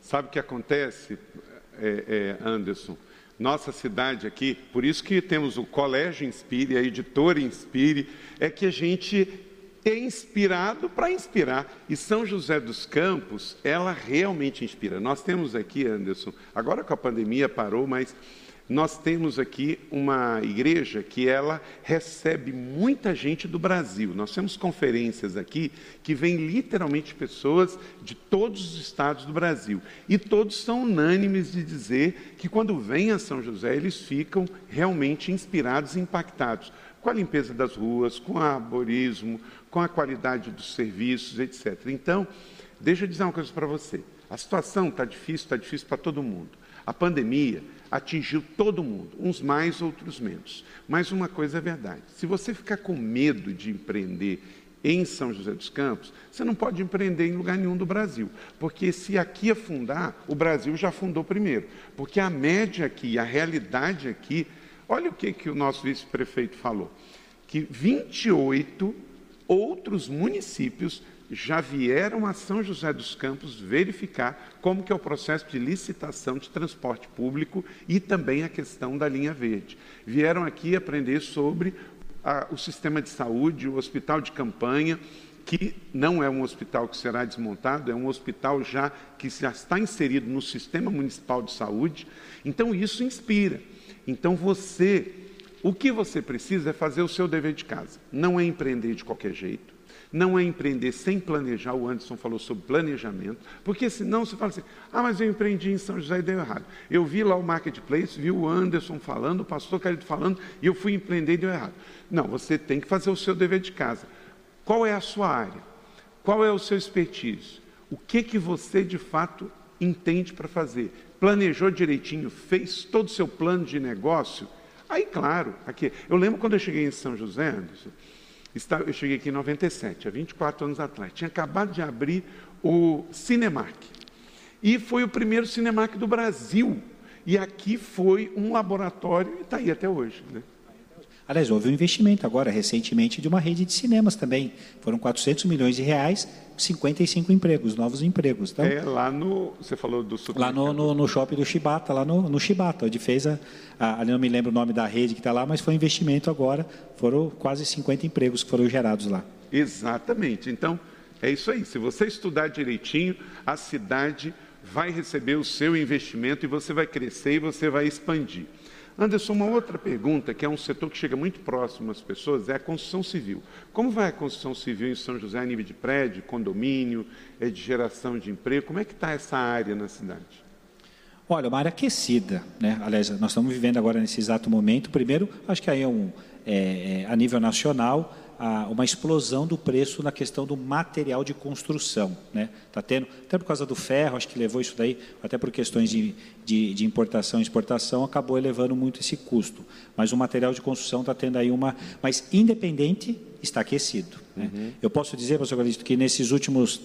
Sabe o que acontece, é, é, Anderson? Nossa cidade aqui, por isso que temos o Colégio Inspire, a editora Inspire, é que a gente é inspirado para inspirar. E São José dos Campos, ela realmente inspira. Nós temos aqui, Anderson, agora com a pandemia parou, mas nós temos aqui uma igreja que ela recebe muita gente do Brasil. Nós temos conferências aqui que vêm literalmente pessoas de todos os estados do Brasil. E todos são unânimes de dizer que quando vêm a São José, eles ficam realmente inspirados e impactados com a limpeza das ruas, com o arborismo, com a qualidade dos serviços, etc. Então, deixa eu dizer uma coisa para você. A situação está difícil, está difícil para todo mundo. A pandemia atingiu todo mundo, uns mais, outros menos. Mas uma coisa é verdade: se você ficar com medo de empreender em São José dos Campos, você não pode empreender em lugar nenhum do Brasil, porque se aqui afundar, o Brasil já afundou primeiro, porque a média aqui, a realidade aqui, olha o que, que o nosso vice-prefeito falou, que 28 outros municípios já vieram a São José dos Campos verificar como que é o processo de licitação de transporte público e também a questão da linha verde. Vieram aqui aprender sobre a, o sistema de saúde, o hospital de campanha, que não é um hospital que será desmontado, é um hospital já que já está inserido no sistema municipal de saúde. Então isso inspira. Então você, o que você precisa é fazer o seu dever de casa. Não é empreender de qualquer jeito não é empreender sem planejar, o Anderson falou sobre planejamento, porque senão você fala assim, ah, mas eu empreendi em São José e deu errado. Eu vi lá o Marketplace, vi o Anderson falando, o pastor Carito falando, e eu fui empreender e deu errado. Não, você tem que fazer o seu dever de casa. Qual é a sua área? Qual é o seu expertise? O que, que você, de fato, entende para fazer? Planejou direitinho, fez todo o seu plano de negócio? Aí, claro, aqui. Eu lembro quando eu cheguei em São José, Anderson, eu cheguei aqui em 97, há 24 anos atrás. Tinha acabado de abrir o Cinemark. E foi o primeiro Cinemark do Brasil. E aqui foi um laboratório e está aí até hoje. Né? Aliás, houve um investimento agora, recentemente, de uma rede de cinemas também. Foram 400 milhões de reais, 55 empregos, novos empregos. Então, é lá no. Você falou do Lá no, no, no, shopping do Chibata, lá no, no Chibata, onde fez a, a. Ali não me lembro o nome da rede que está lá, mas foi um investimento agora. Foram quase 50 empregos que foram gerados lá. Exatamente. Então, é isso aí. Se você estudar direitinho, a cidade vai receber o seu investimento e você vai crescer e você vai expandir. Anderson, uma outra pergunta, que é um setor que chega muito próximo às pessoas, é a construção civil. Como vai a construção civil em São José a nível de prédio, condomínio, é de geração de emprego? Como é que está essa área na cidade? Olha, uma área aquecida, né? Aliás, nós estamos vivendo agora nesse exato momento. Primeiro, acho que aí é um, é, é, a nível nacional, a, uma explosão do preço na questão do material de construção. Né? Tá tendo, até por causa do ferro, acho que levou isso daí, até por questões de, de, de importação e exportação, acabou elevando muito esse custo. Mas o material de construção está tendo aí uma. Mas independente, está aquecido. Né? Uhum. Eu posso dizer, professor Galista, que nesses últimos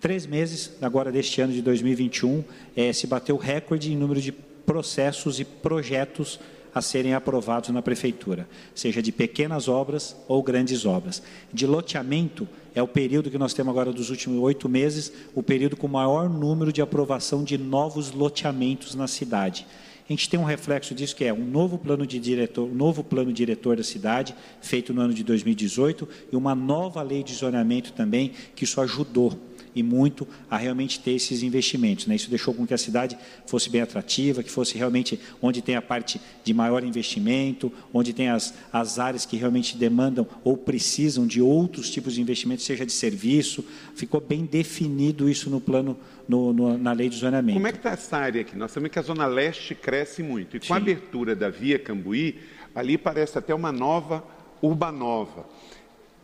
três meses, agora deste ano de 2021, é, se bateu recorde em número de processos e projetos a serem aprovados na prefeitura, seja de pequenas obras ou grandes obras. De loteamento é o período que nós temos agora dos últimos oito meses, o período com maior número de aprovação de novos loteamentos na cidade. A gente tem um reflexo disso que é um novo plano de diretor, um novo plano diretor da cidade, feito no ano de 2018, e uma nova lei de zoneamento também, que isso ajudou e muito a realmente ter esses investimentos. Né? Isso deixou com que a cidade fosse bem atrativa, que fosse realmente onde tem a parte de maior investimento, onde tem as, as áreas que realmente demandam ou precisam de outros tipos de investimento, seja de serviço. Ficou bem definido isso no plano, no, no, na lei de zoneamento. Como é que está essa área aqui? Nós sabemos que a Zona Leste cresce muito. E com Sim. a abertura da Via Cambuí, ali parece até uma nova Urbanova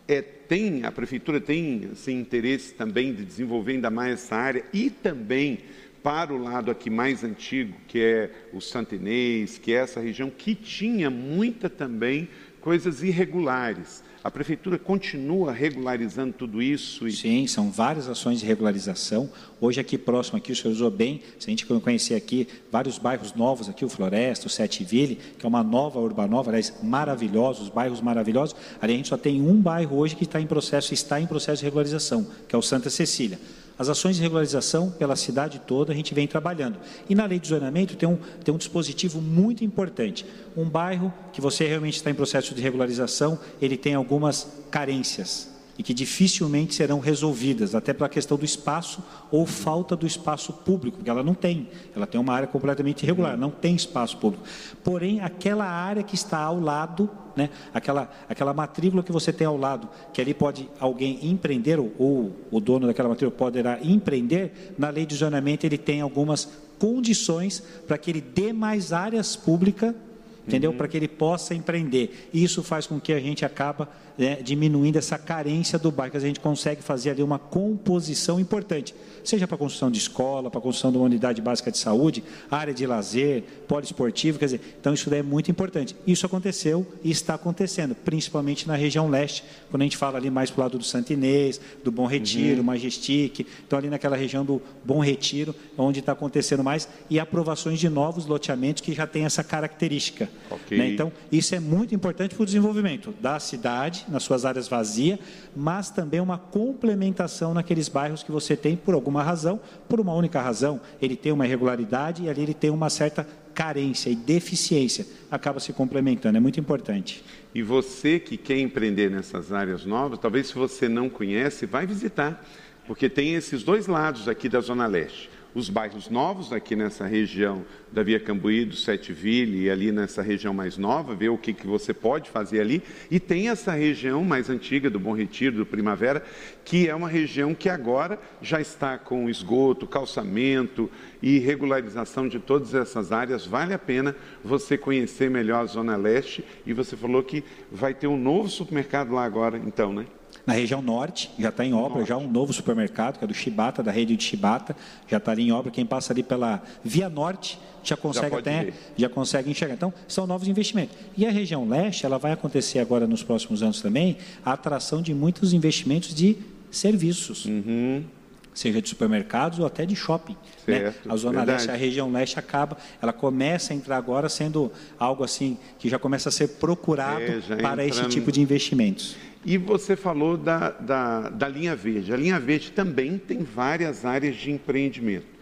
é, tem, a prefeitura tem assim, interesse também de desenvolver ainda mais essa área e também para o lado aqui mais antigo, que é o Santinês, que é essa região que tinha muita também coisas irregulares. A prefeitura continua regularizando tudo isso? E... Sim, são várias ações de regularização. Hoje aqui próximo, aqui o senhor usou bem, se a gente conhecer aqui vários bairros novos aqui, o Floresta, o Sete Ville, que é uma nova urbanova, aliás, maravilhosos, bairros maravilhosos. Ali a gente só tem um bairro hoje que está em processo, está em processo de regularização, que é o Santa Cecília. As ações de regularização pela cidade toda a gente vem trabalhando. E na lei de zonamento tem um, tem um dispositivo muito importante. Um bairro que você realmente está em processo de regularização, ele tem algumas carências e que dificilmente serão resolvidas, até pela questão do espaço ou falta do espaço público, porque ela não tem. Ela tem uma área completamente irregular, não tem espaço público. Porém, aquela área que está ao lado, né, aquela, aquela matrícula que você tem ao lado, que ali pode alguém empreender, ou, ou o dono daquela matrícula poderá empreender, na lei de zonamento ele tem algumas condições para que ele dê mais áreas públicas entendeu? Uhum. Para que ele possa empreender. Isso faz com que a gente acaba né, diminuindo essa carência do bairro, que a gente consegue fazer ali uma composição importante, seja para a construção de escola, para a construção de uma unidade básica de saúde, área de lazer, poliesportivo, quer dizer, então isso daí é muito importante. Isso aconteceu e está acontecendo, principalmente na região leste, quando a gente fala ali mais para o lado do Santinês, do Bom Retiro, uhum. Majestic, então ali naquela região do Bom Retiro, onde está acontecendo mais, e aprovações de novos loteamentos que já têm essa característica. Okay. Né? Então, isso é muito importante para o desenvolvimento da cidade, nas suas áreas vazias, mas também uma complementação naqueles bairros que você tem por alguma razão, por uma única razão, ele tem uma irregularidade e ali ele tem uma certa carência e deficiência, acaba se complementando, é muito importante. E você que quer empreender nessas áreas novas, talvez se você não conhece, vai visitar, porque tem esses dois lados aqui da Zona Leste os bairros novos aqui nessa região da Via Cambuí, do Sete Ville e ali nessa região mais nova, ver o que, que você pode fazer ali. E tem essa região mais antiga do Bom Retiro, do Primavera, que é uma região que agora já está com esgoto, calçamento e regularização de todas essas áreas. Vale a pena você conhecer melhor a Zona Leste e você falou que vai ter um novo supermercado lá agora, então, né? Na região norte, já está em obra, norte. já um novo supermercado, que é do Chibata, da rede de Chibata, já está ali em obra. Quem passa ali pela Via Norte já consegue já até já consegue enxergar. Então, são novos investimentos. E a região leste, ela vai acontecer agora nos próximos anos também, a atração de muitos investimentos de serviços. Uhum seja de supermercados ou até de shopping. Né? A zona verdade. leste, a região leste acaba, ela começa a entrar agora sendo algo assim que já começa a ser procurado é, para esse tipo de investimentos. E você falou da, da, da linha verde. A linha verde também tem várias áreas de empreendimento.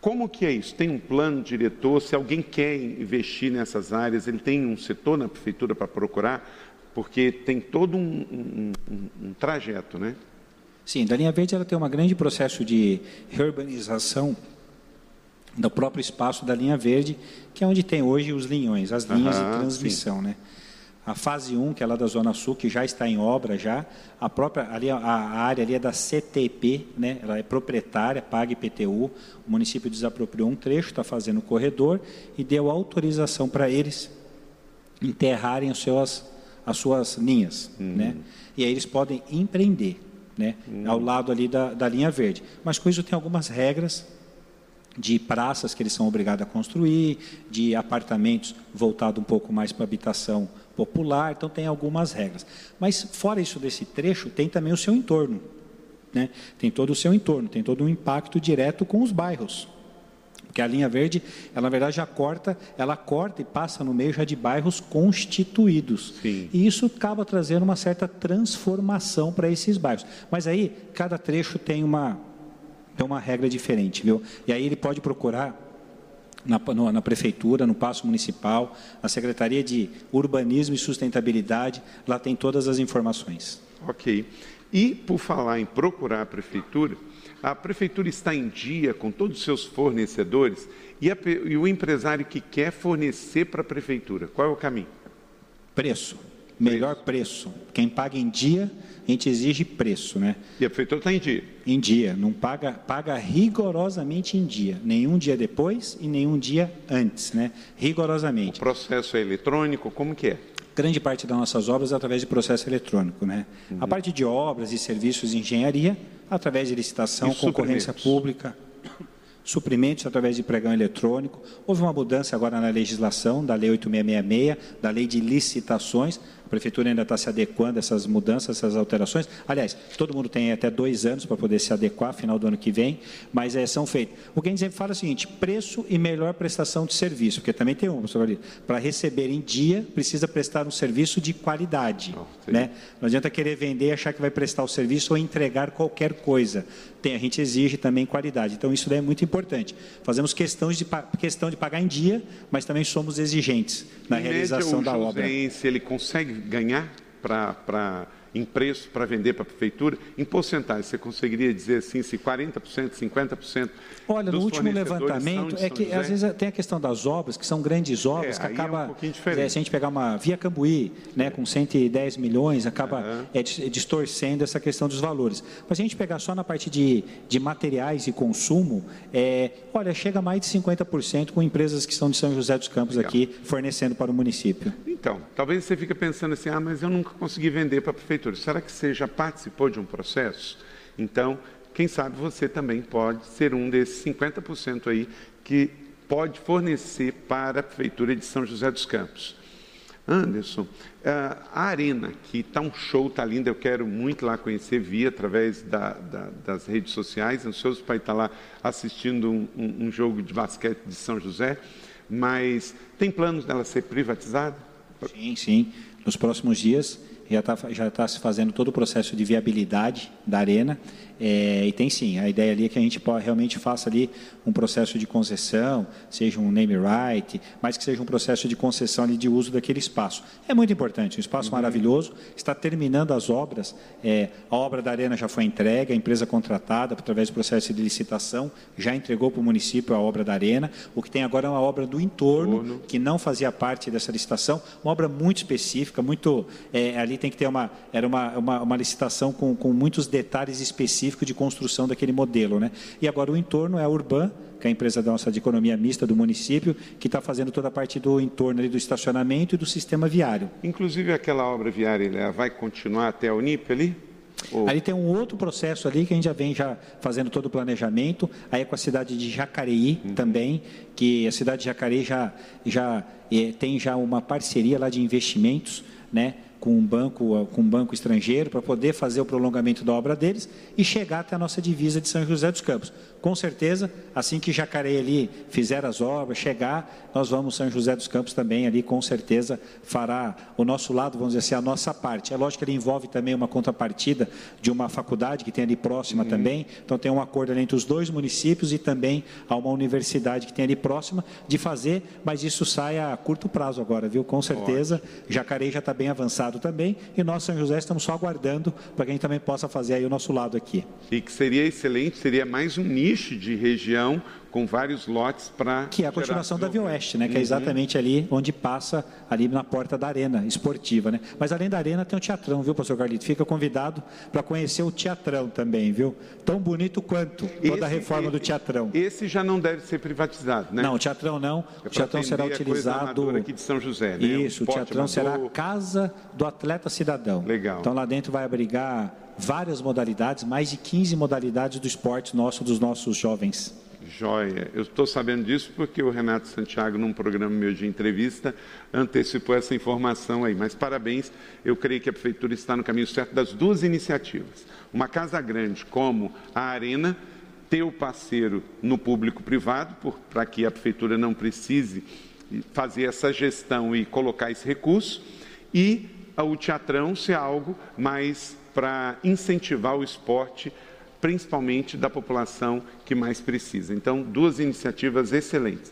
Como que é isso? Tem um plano diretor? Se alguém quer investir nessas áreas, ele tem um setor na prefeitura para procurar? Porque tem todo um, um, um, um trajeto, né? Sim, da linha verde ela tem um grande processo de reurbanização do próprio espaço da linha verde, que é onde tem hoje os linhões, as linhas de transmissão, sim. né? A fase 1, que é lá da Zona Sul, que já está em obra já, a própria ali a, a área ali é da CTP, né? Ela é proprietária, paga IPTU. O município desapropriou um trecho, está fazendo o corredor e deu autorização para eles enterrarem as suas as suas linhas, uhum. né? E aí eles podem empreender, né? Uhum. Ao lado ali da, da linha verde. Mas com isso tem algumas regras de praças que eles são obrigados a construir, de apartamentos voltados um pouco mais para habitação popular, então tem algumas regras. Mas fora isso desse trecho, tem também o seu entorno. Né? Tem todo o seu entorno, tem todo um impacto direto com os bairros. Porque a linha verde, ela na verdade já corta, ela corta e passa no meio já de bairros constituídos. Sim. E isso acaba trazendo uma certa transformação para esses bairros. Mas aí, cada trecho tem uma, tem uma regra diferente, viu? E aí ele pode procurar na, no, na prefeitura, no passo municipal, na Secretaria de Urbanismo e Sustentabilidade, lá tem todas as informações. Ok. E por falar em procurar a prefeitura, a prefeitura está em dia com todos os seus fornecedores e, a, e o empresário que quer fornecer para a prefeitura, qual é o caminho? Preço. Melhor preço. Quem paga em dia a gente exige preço, né? E a prefeitura está em dia? Em dia, não paga, paga rigorosamente em dia, nenhum dia depois e nenhum dia antes, né? Rigorosamente. O processo é eletrônico, como que é? Grande parte das nossas obras através de processo eletrônico, né? Uhum. A parte de obras e serviços de engenharia, através de licitação, e concorrência pública, suprimentos através de pregão eletrônico. Houve uma mudança agora na legislação da Lei 8666, da Lei de Licitações, prefeitura ainda está se adequando a essas mudanças, essas alterações. Aliás, todo mundo tem até dois anos para poder se adequar, final do ano que vem, mas é, são feitos. O que a gente sempre fala é o seguinte: preço e melhor prestação de serviço, porque também tem um, para receber em dia, precisa prestar um serviço de qualidade. Oh, né? Não adianta querer vender e achar que vai prestar o serviço ou entregar qualquer coisa. Tem, a gente exige também qualidade. Então, isso é muito importante. Fazemos questões de, questão de pagar em dia, mas também somos exigentes na em realização média, da obra. Se ele consegue ganhar para em preço para vender para a prefeitura, em porcentagem, você conseguiria dizer assim, se 40%, 50% Olha, no último levantamento, é que às vezes tem a questão das obras, que são grandes obras, é, que acaba, é um é, se a gente pegar uma Via Cambuí, né, com 110 milhões, acaba uhum. é, distorcendo essa questão dos valores. Mas se a gente pegar só na parte de, de materiais e consumo, é, olha, chega a mais de 50% com empresas que são de São José dos Campos Legal. aqui, fornecendo para o município. Então, talvez você fique pensando assim, ah, mas eu nunca consegui vender para a prefeitura. Será que você já participou de um processo? Então, quem sabe você também pode ser um desses 50% aí que pode fornecer para a prefeitura de São José dos Campos. Anderson, eh, a arena que está um show, está linda, eu quero muito lá conhecer, via através da, da, das redes sociais, ansioso para estar lá assistindo um, um jogo de basquete de São José, mas tem planos dela ser privatizada? Sim, sim. Nos próximos dias já está já tá se fazendo todo o processo de viabilidade da arena. É, e tem sim, a ideia ali é que a gente realmente faça ali um processo de concessão, seja um name right, mas que seja um processo de concessão ali de uso daquele espaço. É muito importante, um espaço uhum. maravilhoso, está terminando as obras, é, a obra da arena já foi entregue, a empresa contratada, através do processo de licitação, já entregou para o município a obra da arena, o que tem agora é uma obra do entorno, que não fazia parte dessa licitação, uma obra muito específica, muito, é, ali tem que ter uma, era uma, uma, uma licitação com, com muitos detalhes específicos específico de construção daquele modelo. Né? E agora o entorno é a Urban, que é a empresa da nossa de economia mista do município, que está fazendo toda a parte do entorno ali, do estacionamento e do sistema viário. Inclusive aquela obra viária vai continuar até a Unip ali? Ou... Ali tem um outro processo ali que a gente já vem já fazendo todo o planejamento, aí é com a cidade de Jacareí uhum. também, que a cidade de Jacareí já, já é, tem já uma parceria lá de investimentos, né? Com um banco, com um banco estrangeiro para poder fazer o prolongamento da obra deles e chegar até a nossa divisa de São José dos Campos. Com certeza, assim que Jacareí ali fizer as obras, chegar, nós vamos São José dos Campos também ali, com certeza fará o nosso lado, vamos dizer assim, a nossa parte. É lógico que ele envolve também uma contrapartida de uma faculdade que tem ali próxima uhum. também, então tem um acordo ali entre os dois municípios e também a uma universidade que tem ali próxima de fazer, mas isso sai a curto prazo agora, viu? Com certeza, Ótimo. Jacareí já está bem avançado também, e nós, São José, estamos só aguardando para que a gente também possa fazer aí o nosso lado aqui. E que seria excelente, seria mais um nicho de região com vários lotes para. Que é a continuação da Via Oeste, né? Que é uhum. exatamente ali onde passa, ali na porta da arena esportiva, né? Mas além da arena tem o teatrão, viu, pastor Carlito? Fica convidado para conhecer o teatrão também, viu? Tão bonito quanto toda esse, a reforma do teatrão. Esse já não deve ser privatizado, né? Não, o teatrão não. É o teatrão será utilizado. aqui de São José, né? Isso, o, o teatrão será a casa do atleta cidadão. Legal. Então lá dentro vai abrigar várias modalidades, mais de 15 modalidades do esporte nosso, dos nossos jovens. Joia. Eu estou sabendo disso porque o Renato Santiago, num programa meu de entrevista, antecipou essa informação aí. Mas parabéns, eu creio que a Prefeitura está no caminho certo das duas iniciativas. Uma casa grande como a Arena, ter o parceiro no público-privado, para que a Prefeitura não precise fazer essa gestão e colocar esse recurso, e o teatrão ser algo mais para incentivar o esporte principalmente da população que mais precisa. Então, duas iniciativas excelentes.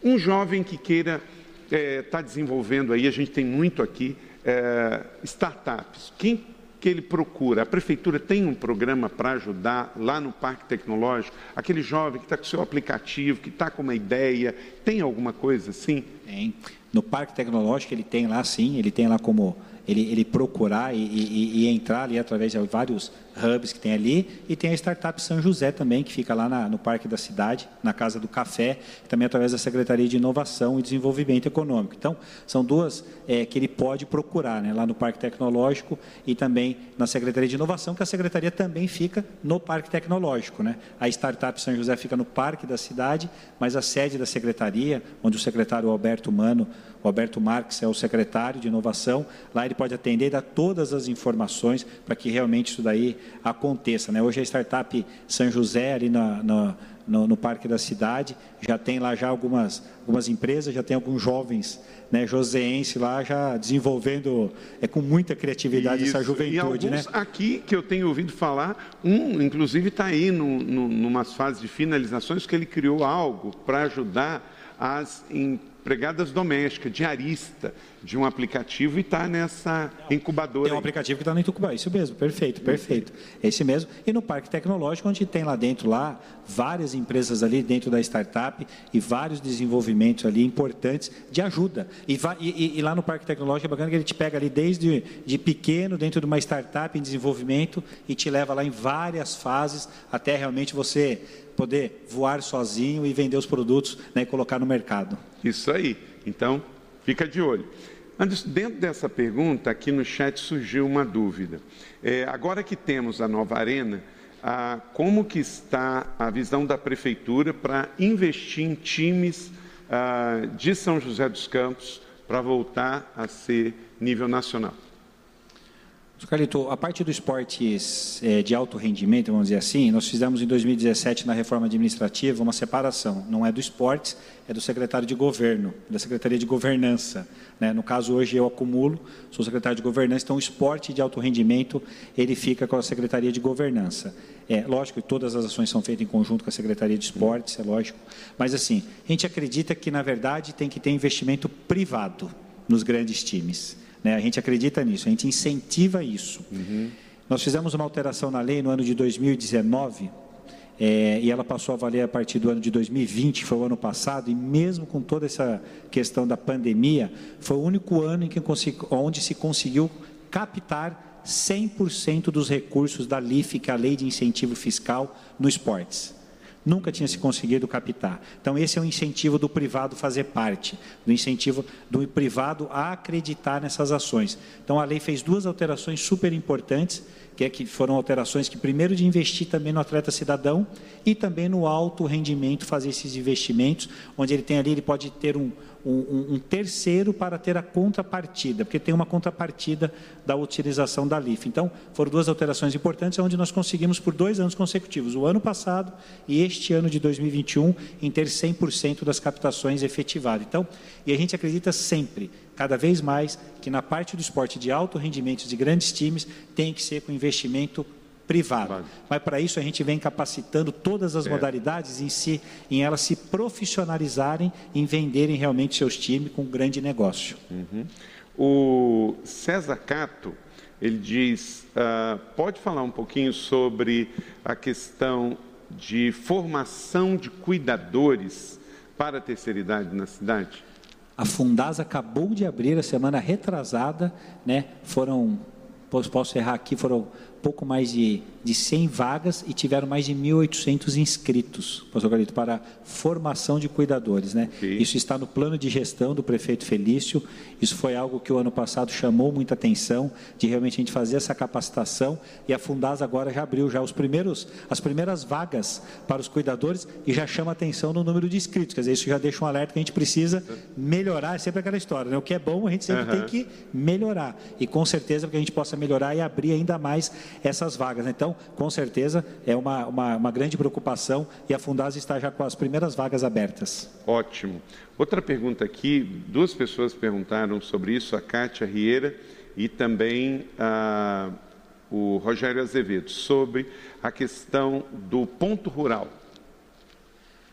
Um jovem que queira estar é, tá desenvolvendo aí, a gente tem muito aqui, é, startups. Quem que ele procura? A prefeitura tem um programa para ajudar lá no Parque Tecnológico? Aquele jovem que está com o seu aplicativo, que está com uma ideia, tem alguma coisa assim? Tem. No Parque Tecnológico ele tem lá sim, ele tem lá como ele, ele procurar e, e, e, entrar ali através de vários hubs que tem ali. E tem a Startup São José também, que fica lá na, no Parque da Cidade, na Casa do Café, também através da Secretaria de Inovação e Desenvolvimento Econômico. Então, são duas é, que ele pode procurar, né, lá no Parque Tecnológico e também na Secretaria de Inovação, que a Secretaria também fica no Parque Tecnológico. Né? A Startup São José fica no Parque da Cidade, mas a sede da Secretaria, onde o secretário Alberto Mano, o Alberto Marques é o secretário de inovação, lá ele pode atender e dar todas as informações para que realmente isso daí aconteça. Né? Hoje a startup São José, ali na, na, no, no, Parque da Cidade, já tem lá já algumas, algumas empresas, já tem alguns jovens né, joseense lá já desenvolvendo é, com muita criatividade Isso. essa juventude. E alguns né? aqui que eu tenho ouvido falar, um inclusive está aí no, no, numas fases de finalizações que ele criou algo para ajudar as empresas empregadas domésticas, diarista de um aplicativo e está nessa incubadora. Tem um aplicativo que está no incubador, isso mesmo, perfeito, perfeito. É esse mesmo. E no Parque Tecnológico, onde tem lá dentro lá várias empresas ali dentro da startup e vários desenvolvimentos ali importantes de ajuda. E, e, e lá no Parque Tecnológico é bacana que ele te pega ali desde de pequeno dentro de uma startup em desenvolvimento e te leva lá em várias fases até realmente você poder voar sozinho e vender os produtos né, e colocar no mercado. Isso aí. Então, fica de olho. Antes, dentro dessa pergunta, aqui no chat surgiu uma dúvida. É, agora que temos a nova arena, a, como que está a visão da prefeitura para investir em times a, de São José dos Campos para voltar a ser nível nacional? Carlito, a parte do esportes é, de alto rendimento, vamos dizer assim, nós fizemos em 2017 na reforma administrativa uma separação. Não é do esportes, é do secretário de governo, da secretaria de governança. Né? No caso hoje eu acumulo, sou secretário de governança, então o esporte de alto rendimento ele fica com a secretaria de governança. É lógico que todas as ações são feitas em conjunto com a secretaria de esportes, é lógico. Mas assim, a gente acredita que na verdade tem que ter investimento privado nos grandes times. Né? A gente acredita nisso, a gente incentiva isso. Uhum. Nós fizemos uma alteração na lei no ano de 2019 é, e ela passou a valer a partir do ano de 2020, que foi o ano passado, e mesmo com toda essa questão da pandemia, foi o único ano em que onde se conseguiu captar 100% dos recursos da LIF, que é a Lei de Incentivo Fiscal, no esportes nunca tinha se conseguido captar. Então, esse é o incentivo do privado fazer parte, do incentivo do privado a acreditar nessas ações. Então, a lei fez duas alterações super importantes, que, é que foram alterações que, primeiro, de investir também no atleta cidadão e também no alto rendimento, fazer esses investimentos, onde ele tem ali, ele pode ter um, um, um, terceiro para ter a contrapartida, porque tem uma contrapartida da utilização da LIF. Então, foram duas alterações importantes, onde nós conseguimos por dois anos consecutivos, o ano passado e este ano de 2021, em ter 100% das captações efetivadas. Então, e a gente acredita sempre, cada vez mais, que na parte do esporte de alto rendimento de grandes times, tem que ser com investimento privado. Mas para isso a gente vem capacitando todas as é. modalidades em si, em elas se profissionalizarem, em venderem realmente seus times com um grande negócio. Uhum. O César Cato, ele diz, uh, pode falar um pouquinho sobre a questão de formação de cuidadores para a terceira idade na cidade? A Fundasa acabou de abrir a semana retrasada, né? Foram, posso errar aqui, foram pouco mais de, de 100 vagas e tiveram mais de 1.800 inscritos, pastor Galito, para formação de cuidadores. Né? Isso está no plano de gestão do prefeito Felício, isso foi algo que o ano passado chamou muita atenção, de realmente a gente fazer essa capacitação, e a Fundasa agora já abriu já os primeiros, as primeiras vagas para os cuidadores e já chama atenção no número de inscritos, quer dizer, isso já deixa um alerta que a gente precisa melhorar, é sempre aquela história, né? o que é bom a gente sempre uhum. tem que melhorar, e com certeza para que a gente possa melhorar e abrir ainda mais essas vagas. Então, com certeza, é uma, uma, uma grande preocupação e a Fundasa está já com as primeiras vagas abertas. Ótimo. Outra pergunta aqui, duas pessoas perguntaram sobre isso, a Kátia Rieira e também a, o Rogério Azevedo, sobre a questão do ponto rural,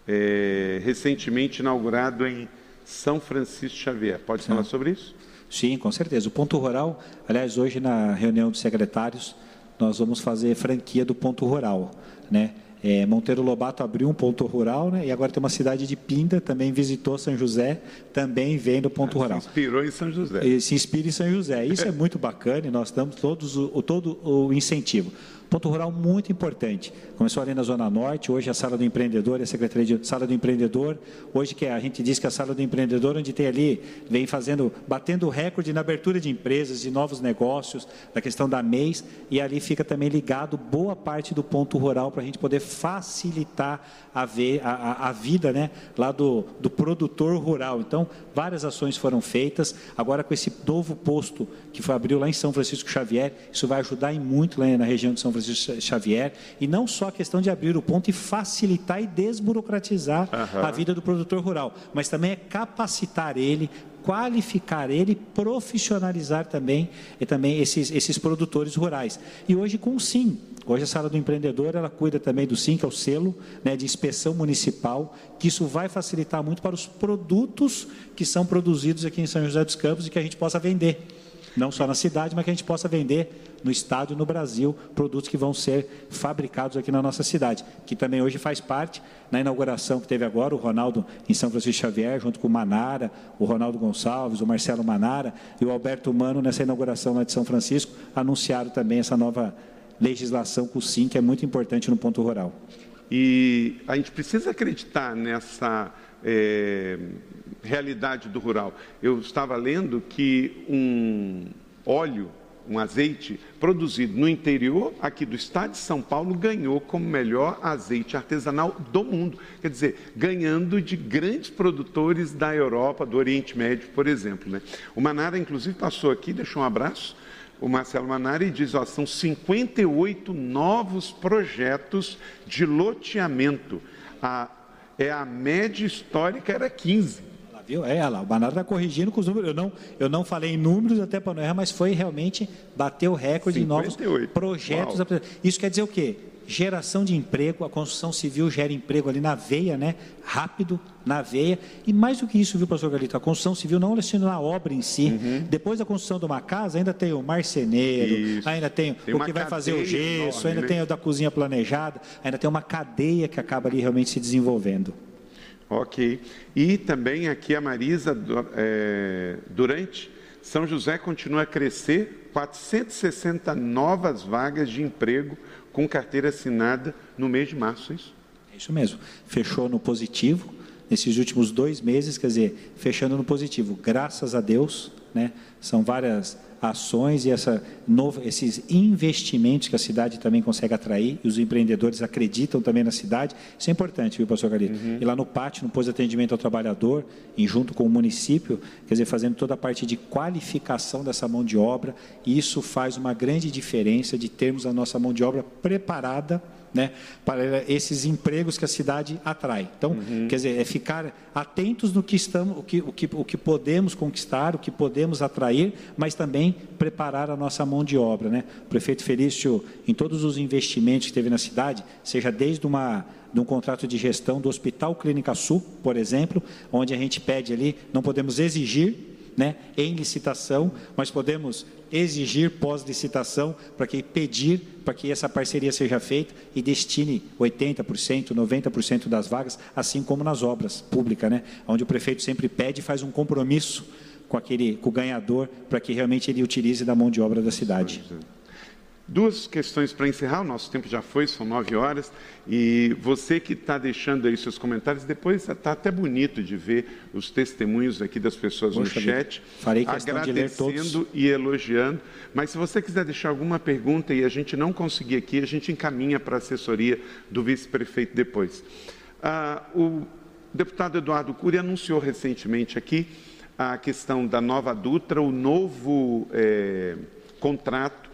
é, recentemente inaugurado em São Francisco Xavier. Pode Sim. falar sobre isso? Sim, com certeza. O ponto rural, aliás, hoje na reunião dos secretários, nós vamos fazer franquia do ponto rural, né? É, Monteiro Lobato abriu um ponto rural, né? E agora tem uma cidade de Pinda, também visitou São José, também vem do ponto *laughs* rural. Se inspirou em São José. E se inspira em São José. Isso é muito bacana e nós damos todos o, todo o incentivo. Ponto rural muito importante. Começou ali na Zona Norte, hoje a Sala do Empreendedor, a Secretaria de Sala do Empreendedor, hoje que a gente diz que a Sala do Empreendedor, onde tem ali, vem fazendo, batendo recorde na abertura de empresas, de novos negócios, da questão da MEIS, e ali fica também ligado boa parte do ponto rural para a gente poder facilitar a, ver, a, a, vida né, lá do, do produtor rural. Então, várias ações foram feitas. Agora, com esse novo posto que foi abriu lá em São Francisco Xavier, isso vai ajudar em muito lá na região de São Francisco Xavier, e não só a questão de abrir o ponto e facilitar e desburocratizar uhum. a vida do produtor rural, mas também é capacitar ele, qualificar ele, profissionalizar também, e também esses, esses produtores rurais. E hoje com sim, Hoje a sala do empreendedor ela cuida também do SIM, que é o selo né, de inspeção municipal, que isso vai facilitar muito para os produtos que são produzidos aqui em São José dos Campos e que a gente possa vender. Não só na cidade, mas que a gente possa vender no estado e no Brasil produtos que vão ser fabricados aqui na nossa cidade, que também hoje faz parte na inauguração que teve agora o Ronaldo em São Francisco Xavier, junto com o Manara, o Ronaldo Gonçalves, o Marcelo Manara e o Alberto Mano nessa inauguração lá de São Francisco, anunciaram também essa nova legislação com o SIM, que é muito importante no ponto rural. E a gente precisa acreditar nessa é, realidade do rural. Eu estava lendo que um óleo, um azeite produzido no interior aqui do estado de São Paulo ganhou como melhor azeite artesanal do mundo. Quer dizer, ganhando de grandes produtores da Europa, do Oriente Médio, por exemplo. Né? O Manara, inclusive, passou aqui, deixou um abraço o Marcelo Manari diz, ó, são 58 novos projetos de loteamento. A, é a média histórica era 15. Viu? É, lá, o Manara está corrigindo com os números. Eu não, eu não falei em números até para não errar, mas foi realmente bater o recorde 58. de novos projetos. Uau. Isso quer dizer o quê? Geração de emprego, a construção civil gera emprego ali na veia, né? Rápido, na veia. E mais do que isso, viu, professor Galito? A construção civil não é na obra em si. Uhum. Depois da construção de uma casa, ainda tem o marceneiro, isso. ainda tem, tem o que vai fazer o gesso, enorme, ainda né? tem o da cozinha planejada, ainda tem uma cadeia que acaba ali realmente se desenvolvendo. Ok. E também aqui a Marisa é, Durante, São José continua a crescer, 460 novas vagas de emprego com carteira assinada no mês de março, é isso? É isso mesmo. Fechou no positivo nesses últimos dois meses, quer dizer, fechando no positivo. Graças a Deus, né? São várias ações e essa novo, esses investimentos que a cidade também consegue atrair e os empreendedores acreditam também na cidade. Isso é importante, viu, pastor Galito? Uhum. E lá no pátio, no pós atendimento ao trabalhador, em junto com o município, quer dizer, fazendo toda a parte de qualificação dessa mão de obra, e isso faz uma grande diferença de termos a nossa mão de obra preparada né, para esses empregos que a cidade atrai. Então, uhum. quer dizer, é ficar atentos no que estamos, o que, o que, o que podemos conquistar, o que podemos atrair, mas também preparar a nossa mão de obra, né? O prefeito Felício, em todos os investimentos que teve na cidade, seja desde uma de um contrato de gestão do Hospital Clínica Sul, por exemplo, onde a gente pede ali, não podemos exigir né, em licitação, mas podemos exigir pós-licitação para que pedir para que essa parceria seja feita e destine 80%, 90% das vagas, assim como nas obras públicas, né, onde o prefeito sempre pede e faz um compromisso com aquele com o ganhador para que realmente ele utilize da mão de obra da cidade. Duas questões para encerrar, o nosso tempo já foi, são nove horas, e você que está deixando aí seus comentários, depois está até bonito de ver os testemunhos aqui das pessoas Poxa, no chat, farei agradecendo e elogiando, mas se você quiser deixar alguma pergunta e a gente não conseguir aqui, a gente encaminha para a assessoria do vice-prefeito depois. Ah, o deputado Eduardo Cury anunciou recentemente aqui a questão da nova Dutra, o novo é, contrato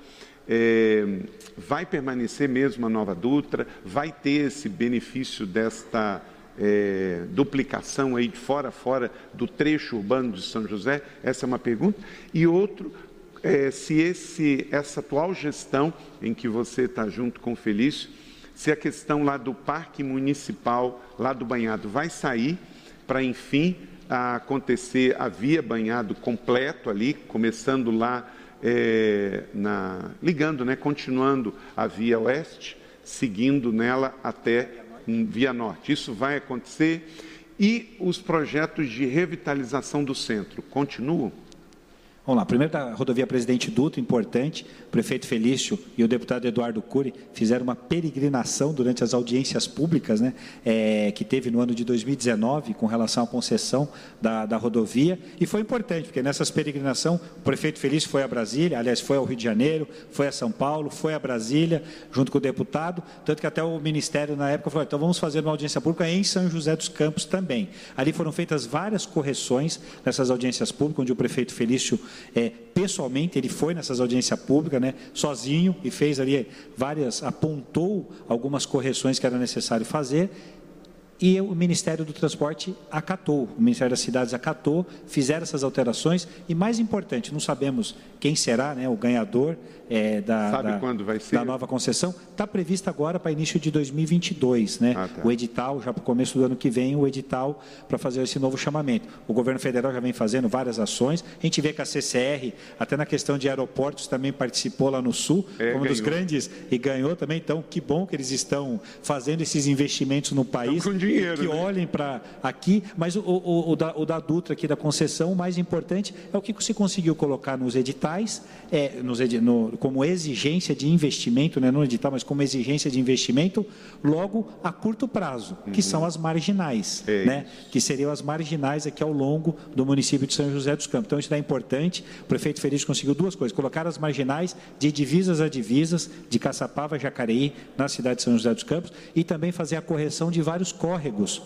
é, vai permanecer mesmo a nova Dutra, vai ter esse benefício desta é, duplicação aí de fora a fora do trecho urbano de São José? Essa é uma pergunta. E outro, é, se esse, essa atual gestão em que você está junto com o Felício, se a questão lá do parque municipal, lá do banhado, vai sair para, enfim, acontecer a via banhado completo ali, começando lá é, na, ligando, né, continuando a via oeste, seguindo nela até via norte. Isso vai acontecer. E os projetos de revitalização do centro continuam? Vamos lá, primeiro da rodovia Presidente Duto, importante, o prefeito Felício e o deputado Eduardo Cury fizeram uma peregrinação durante as audiências públicas, né, é, que teve no ano de 2019 com relação à concessão da, da rodovia, e foi importante, porque nessas peregrinação o prefeito Felício foi a Brasília, aliás, foi ao Rio de Janeiro, foi a São Paulo, foi a Brasília, junto com o deputado, tanto que até o Ministério na época falou, então vamos fazer uma audiência pública em São José dos Campos também. Ali foram feitas várias correções nessas audiências públicas, onde o prefeito Felício é, pessoalmente, ele foi nessas audiências públicas, né, sozinho, e fez ali várias, apontou algumas correções que era necessário fazer, e o Ministério do Transporte acatou, o Ministério das Cidades acatou, fizeram essas alterações e, mais importante, não sabemos quem será né, o ganhador é, da, da, da, nova concessão, está prevista agora para início de 2022, né? Ah, tá. O edital, já para o começo do ano que vem, o edital para fazer esse novo chamamento. O governo federal já vem fazendo várias ações. A gente vê que a CCR, até na questão de aeroportos, também participou lá no Sul, é, como um dos grandes, e ganhou também. Então, que bom que eles estão fazendo esses investimentos no país. com dinheiro, que né? olhem para aqui. Mas o, o, o, da, o da Dutra aqui da concessão, o mais importante é o que você conseguiu colocar nos editais, é, nos, no, como exigência de investimento, né, não edital, mas como exigência de investimento, logo a curto prazo, que uhum. são as marginais, é né, que seriam as marginais aqui ao longo do município de São José dos Campos. Então, isso é importante. O prefeito Feliz conseguiu duas coisas: colocar as marginais de divisas a divisas, de Caçapava a Jacareí, na cidade de São José dos Campos, e também fazer a correção de vários córregos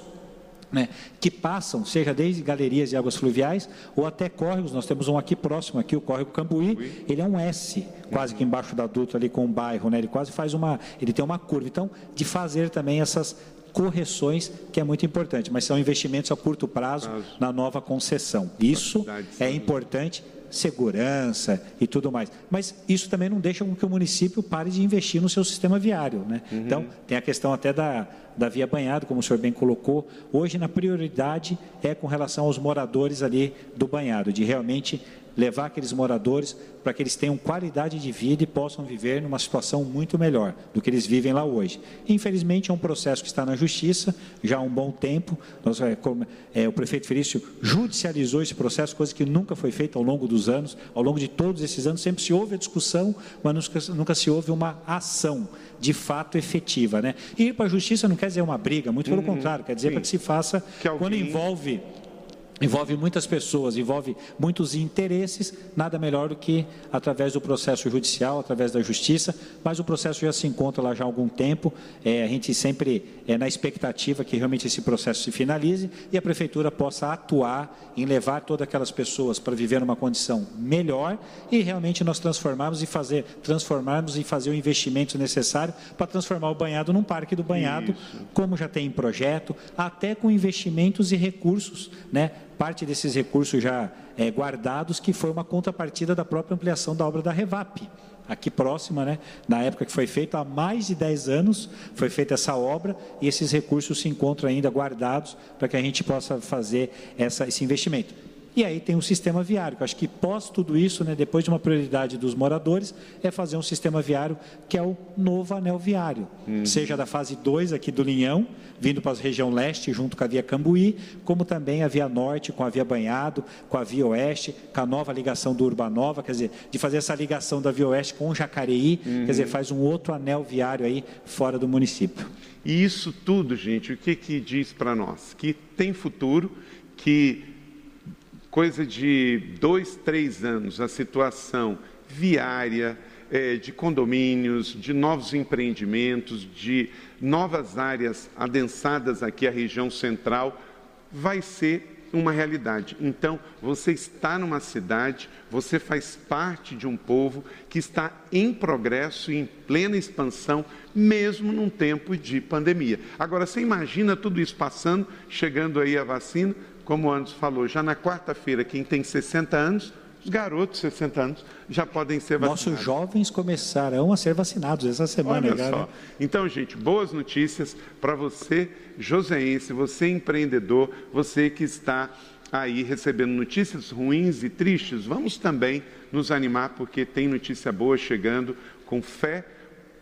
né, que passam, seja desde galerias de águas fluviais ou até córregos. Nós temos um aqui próximo, aqui o córrego Cambuí. Ele é um S, quase que embaixo da dutra ali com o bairro, né? Ele quase faz uma, ele tem uma curva. Então, de fazer também essas correções, que é muito importante, mas são investimentos a curto prazo na nova concessão. Isso é importante segurança e tudo mais. Mas isso também não deixa com que o município pare de investir no seu sistema viário. Né? Uhum. Então, tem a questão até da, da via banhado, como o senhor bem colocou. Hoje, na prioridade é com relação aos moradores ali do banhado, de realmente levar aqueles moradores para que eles tenham qualidade de vida e possam viver numa situação muito melhor do que eles vivem lá hoje. Infelizmente, é um processo que está na justiça já há um bom tempo. Nós, é, é, o prefeito Felício judicializou esse processo, coisa que nunca foi feita ao longo dos anos. Ao longo de todos esses anos, sempre se houve a discussão, mas nunca, nunca se houve uma ação de fato efetiva. Né? E ir para a justiça não quer dizer uma briga, muito pelo uhum, contrário, quer dizer para que se faça, alguém... quando envolve envolve muitas pessoas, envolve muitos interesses, nada melhor do que através do processo judicial, através da justiça, mas o processo já se encontra lá já há algum tempo, é, a gente sempre é na expectativa que realmente esse processo se finalize e a prefeitura possa atuar em levar todas aquelas pessoas para viver numa condição melhor e realmente nós transformarmos e fazer, transformarmos e fazer o investimento necessário para transformar o banhado num parque do banhado, Isso. como já tem em projeto, até com investimentos e recursos, né, parte desses recursos já é, guardados, que foi uma contrapartida da própria ampliação da obra da Revap, aqui próxima, né? na época que foi feita, há mais de 10 anos foi feita essa obra e esses recursos se encontram ainda guardados para que a gente possa fazer essa, esse investimento. E aí tem um sistema viário, que eu acho que pós tudo isso, né, depois de uma prioridade dos moradores, é fazer um sistema viário que é o novo anel viário, uhum. seja da fase 2 aqui do Linhão, vindo para a região leste, junto com a via Cambuí, como também a via norte com a via Banhado, com a via oeste, com a nova ligação do Urbanova, quer dizer, de fazer essa ligação da via oeste com o Jacareí, uhum. quer dizer, faz um outro anel viário aí fora do município. E isso tudo, gente, o que, que diz para nós? Que tem futuro, que coisa de dois, três anos, a situação viária, é, de condomínios, de novos empreendimentos, de novas áreas adensadas aqui à região central, vai ser uma realidade. Então, você está numa cidade, você faz parte de um povo que está em progresso e em plena expansão, mesmo num tempo de pandemia. Agora, você imagina tudo isso passando, chegando aí a vacina, como o Anderson falou, já na quarta-feira, quem tem 60 anos, os garotos de 60 anos já podem ser vacinados. Nossos jovens começarão a ser vacinados essa semana. Olha só. Então, gente, boas notícias para você, joseense, você empreendedor, você que está aí recebendo notícias ruins e tristes. Vamos também nos animar, porque tem notícia boa chegando com fé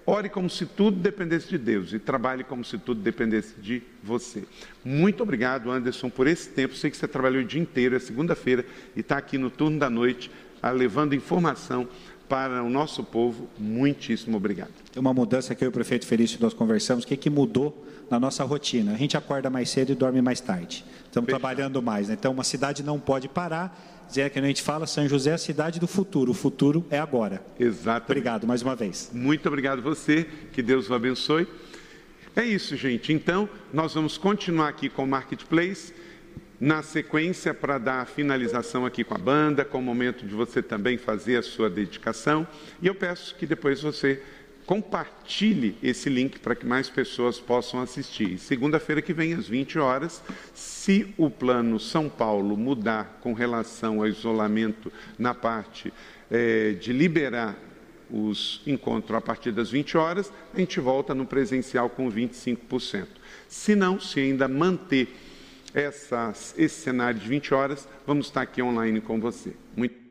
Ore como se tudo dependesse de Deus e trabalhe como se tudo dependesse de você. Muito obrigado, Anderson, por esse tempo. Sei que você trabalhou o dia inteiro, é segunda-feira, e está aqui no turno da noite, ah, levando informação para o nosso povo. Muitíssimo obrigado. Tem uma mudança que eu e o prefeito Felício nós conversamos. O que, que mudou na nossa rotina? A gente acorda mais cedo e dorme mais tarde. Estamos Fechado. trabalhando mais. Né? Então, uma cidade não pode parar dizer que a gente fala, São José é a cidade do futuro. O futuro é agora. Exato. Obrigado mais uma vez. Muito obrigado você. Que Deus o abençoe. É isso, gente. Então, nós vamos continuar aqui com o Marketplace. Na sequência, para dar a finalização aqui com a banda, com o momento de você também fazer a sua dedicação. E eu peço que depois você compartilhe esse link para que mais pessoas possam assistir. Segunda-feira que vem, às 20 horas, se o plano São Paulo mudar com relação ao isolamento na parte é, de liberar os encontros a partir das 20 horas, a gente volta no presencial com 25%. Se não, se ainda manter essas, esse cenário de 20 horas, vamos estar aqui online com você. Muito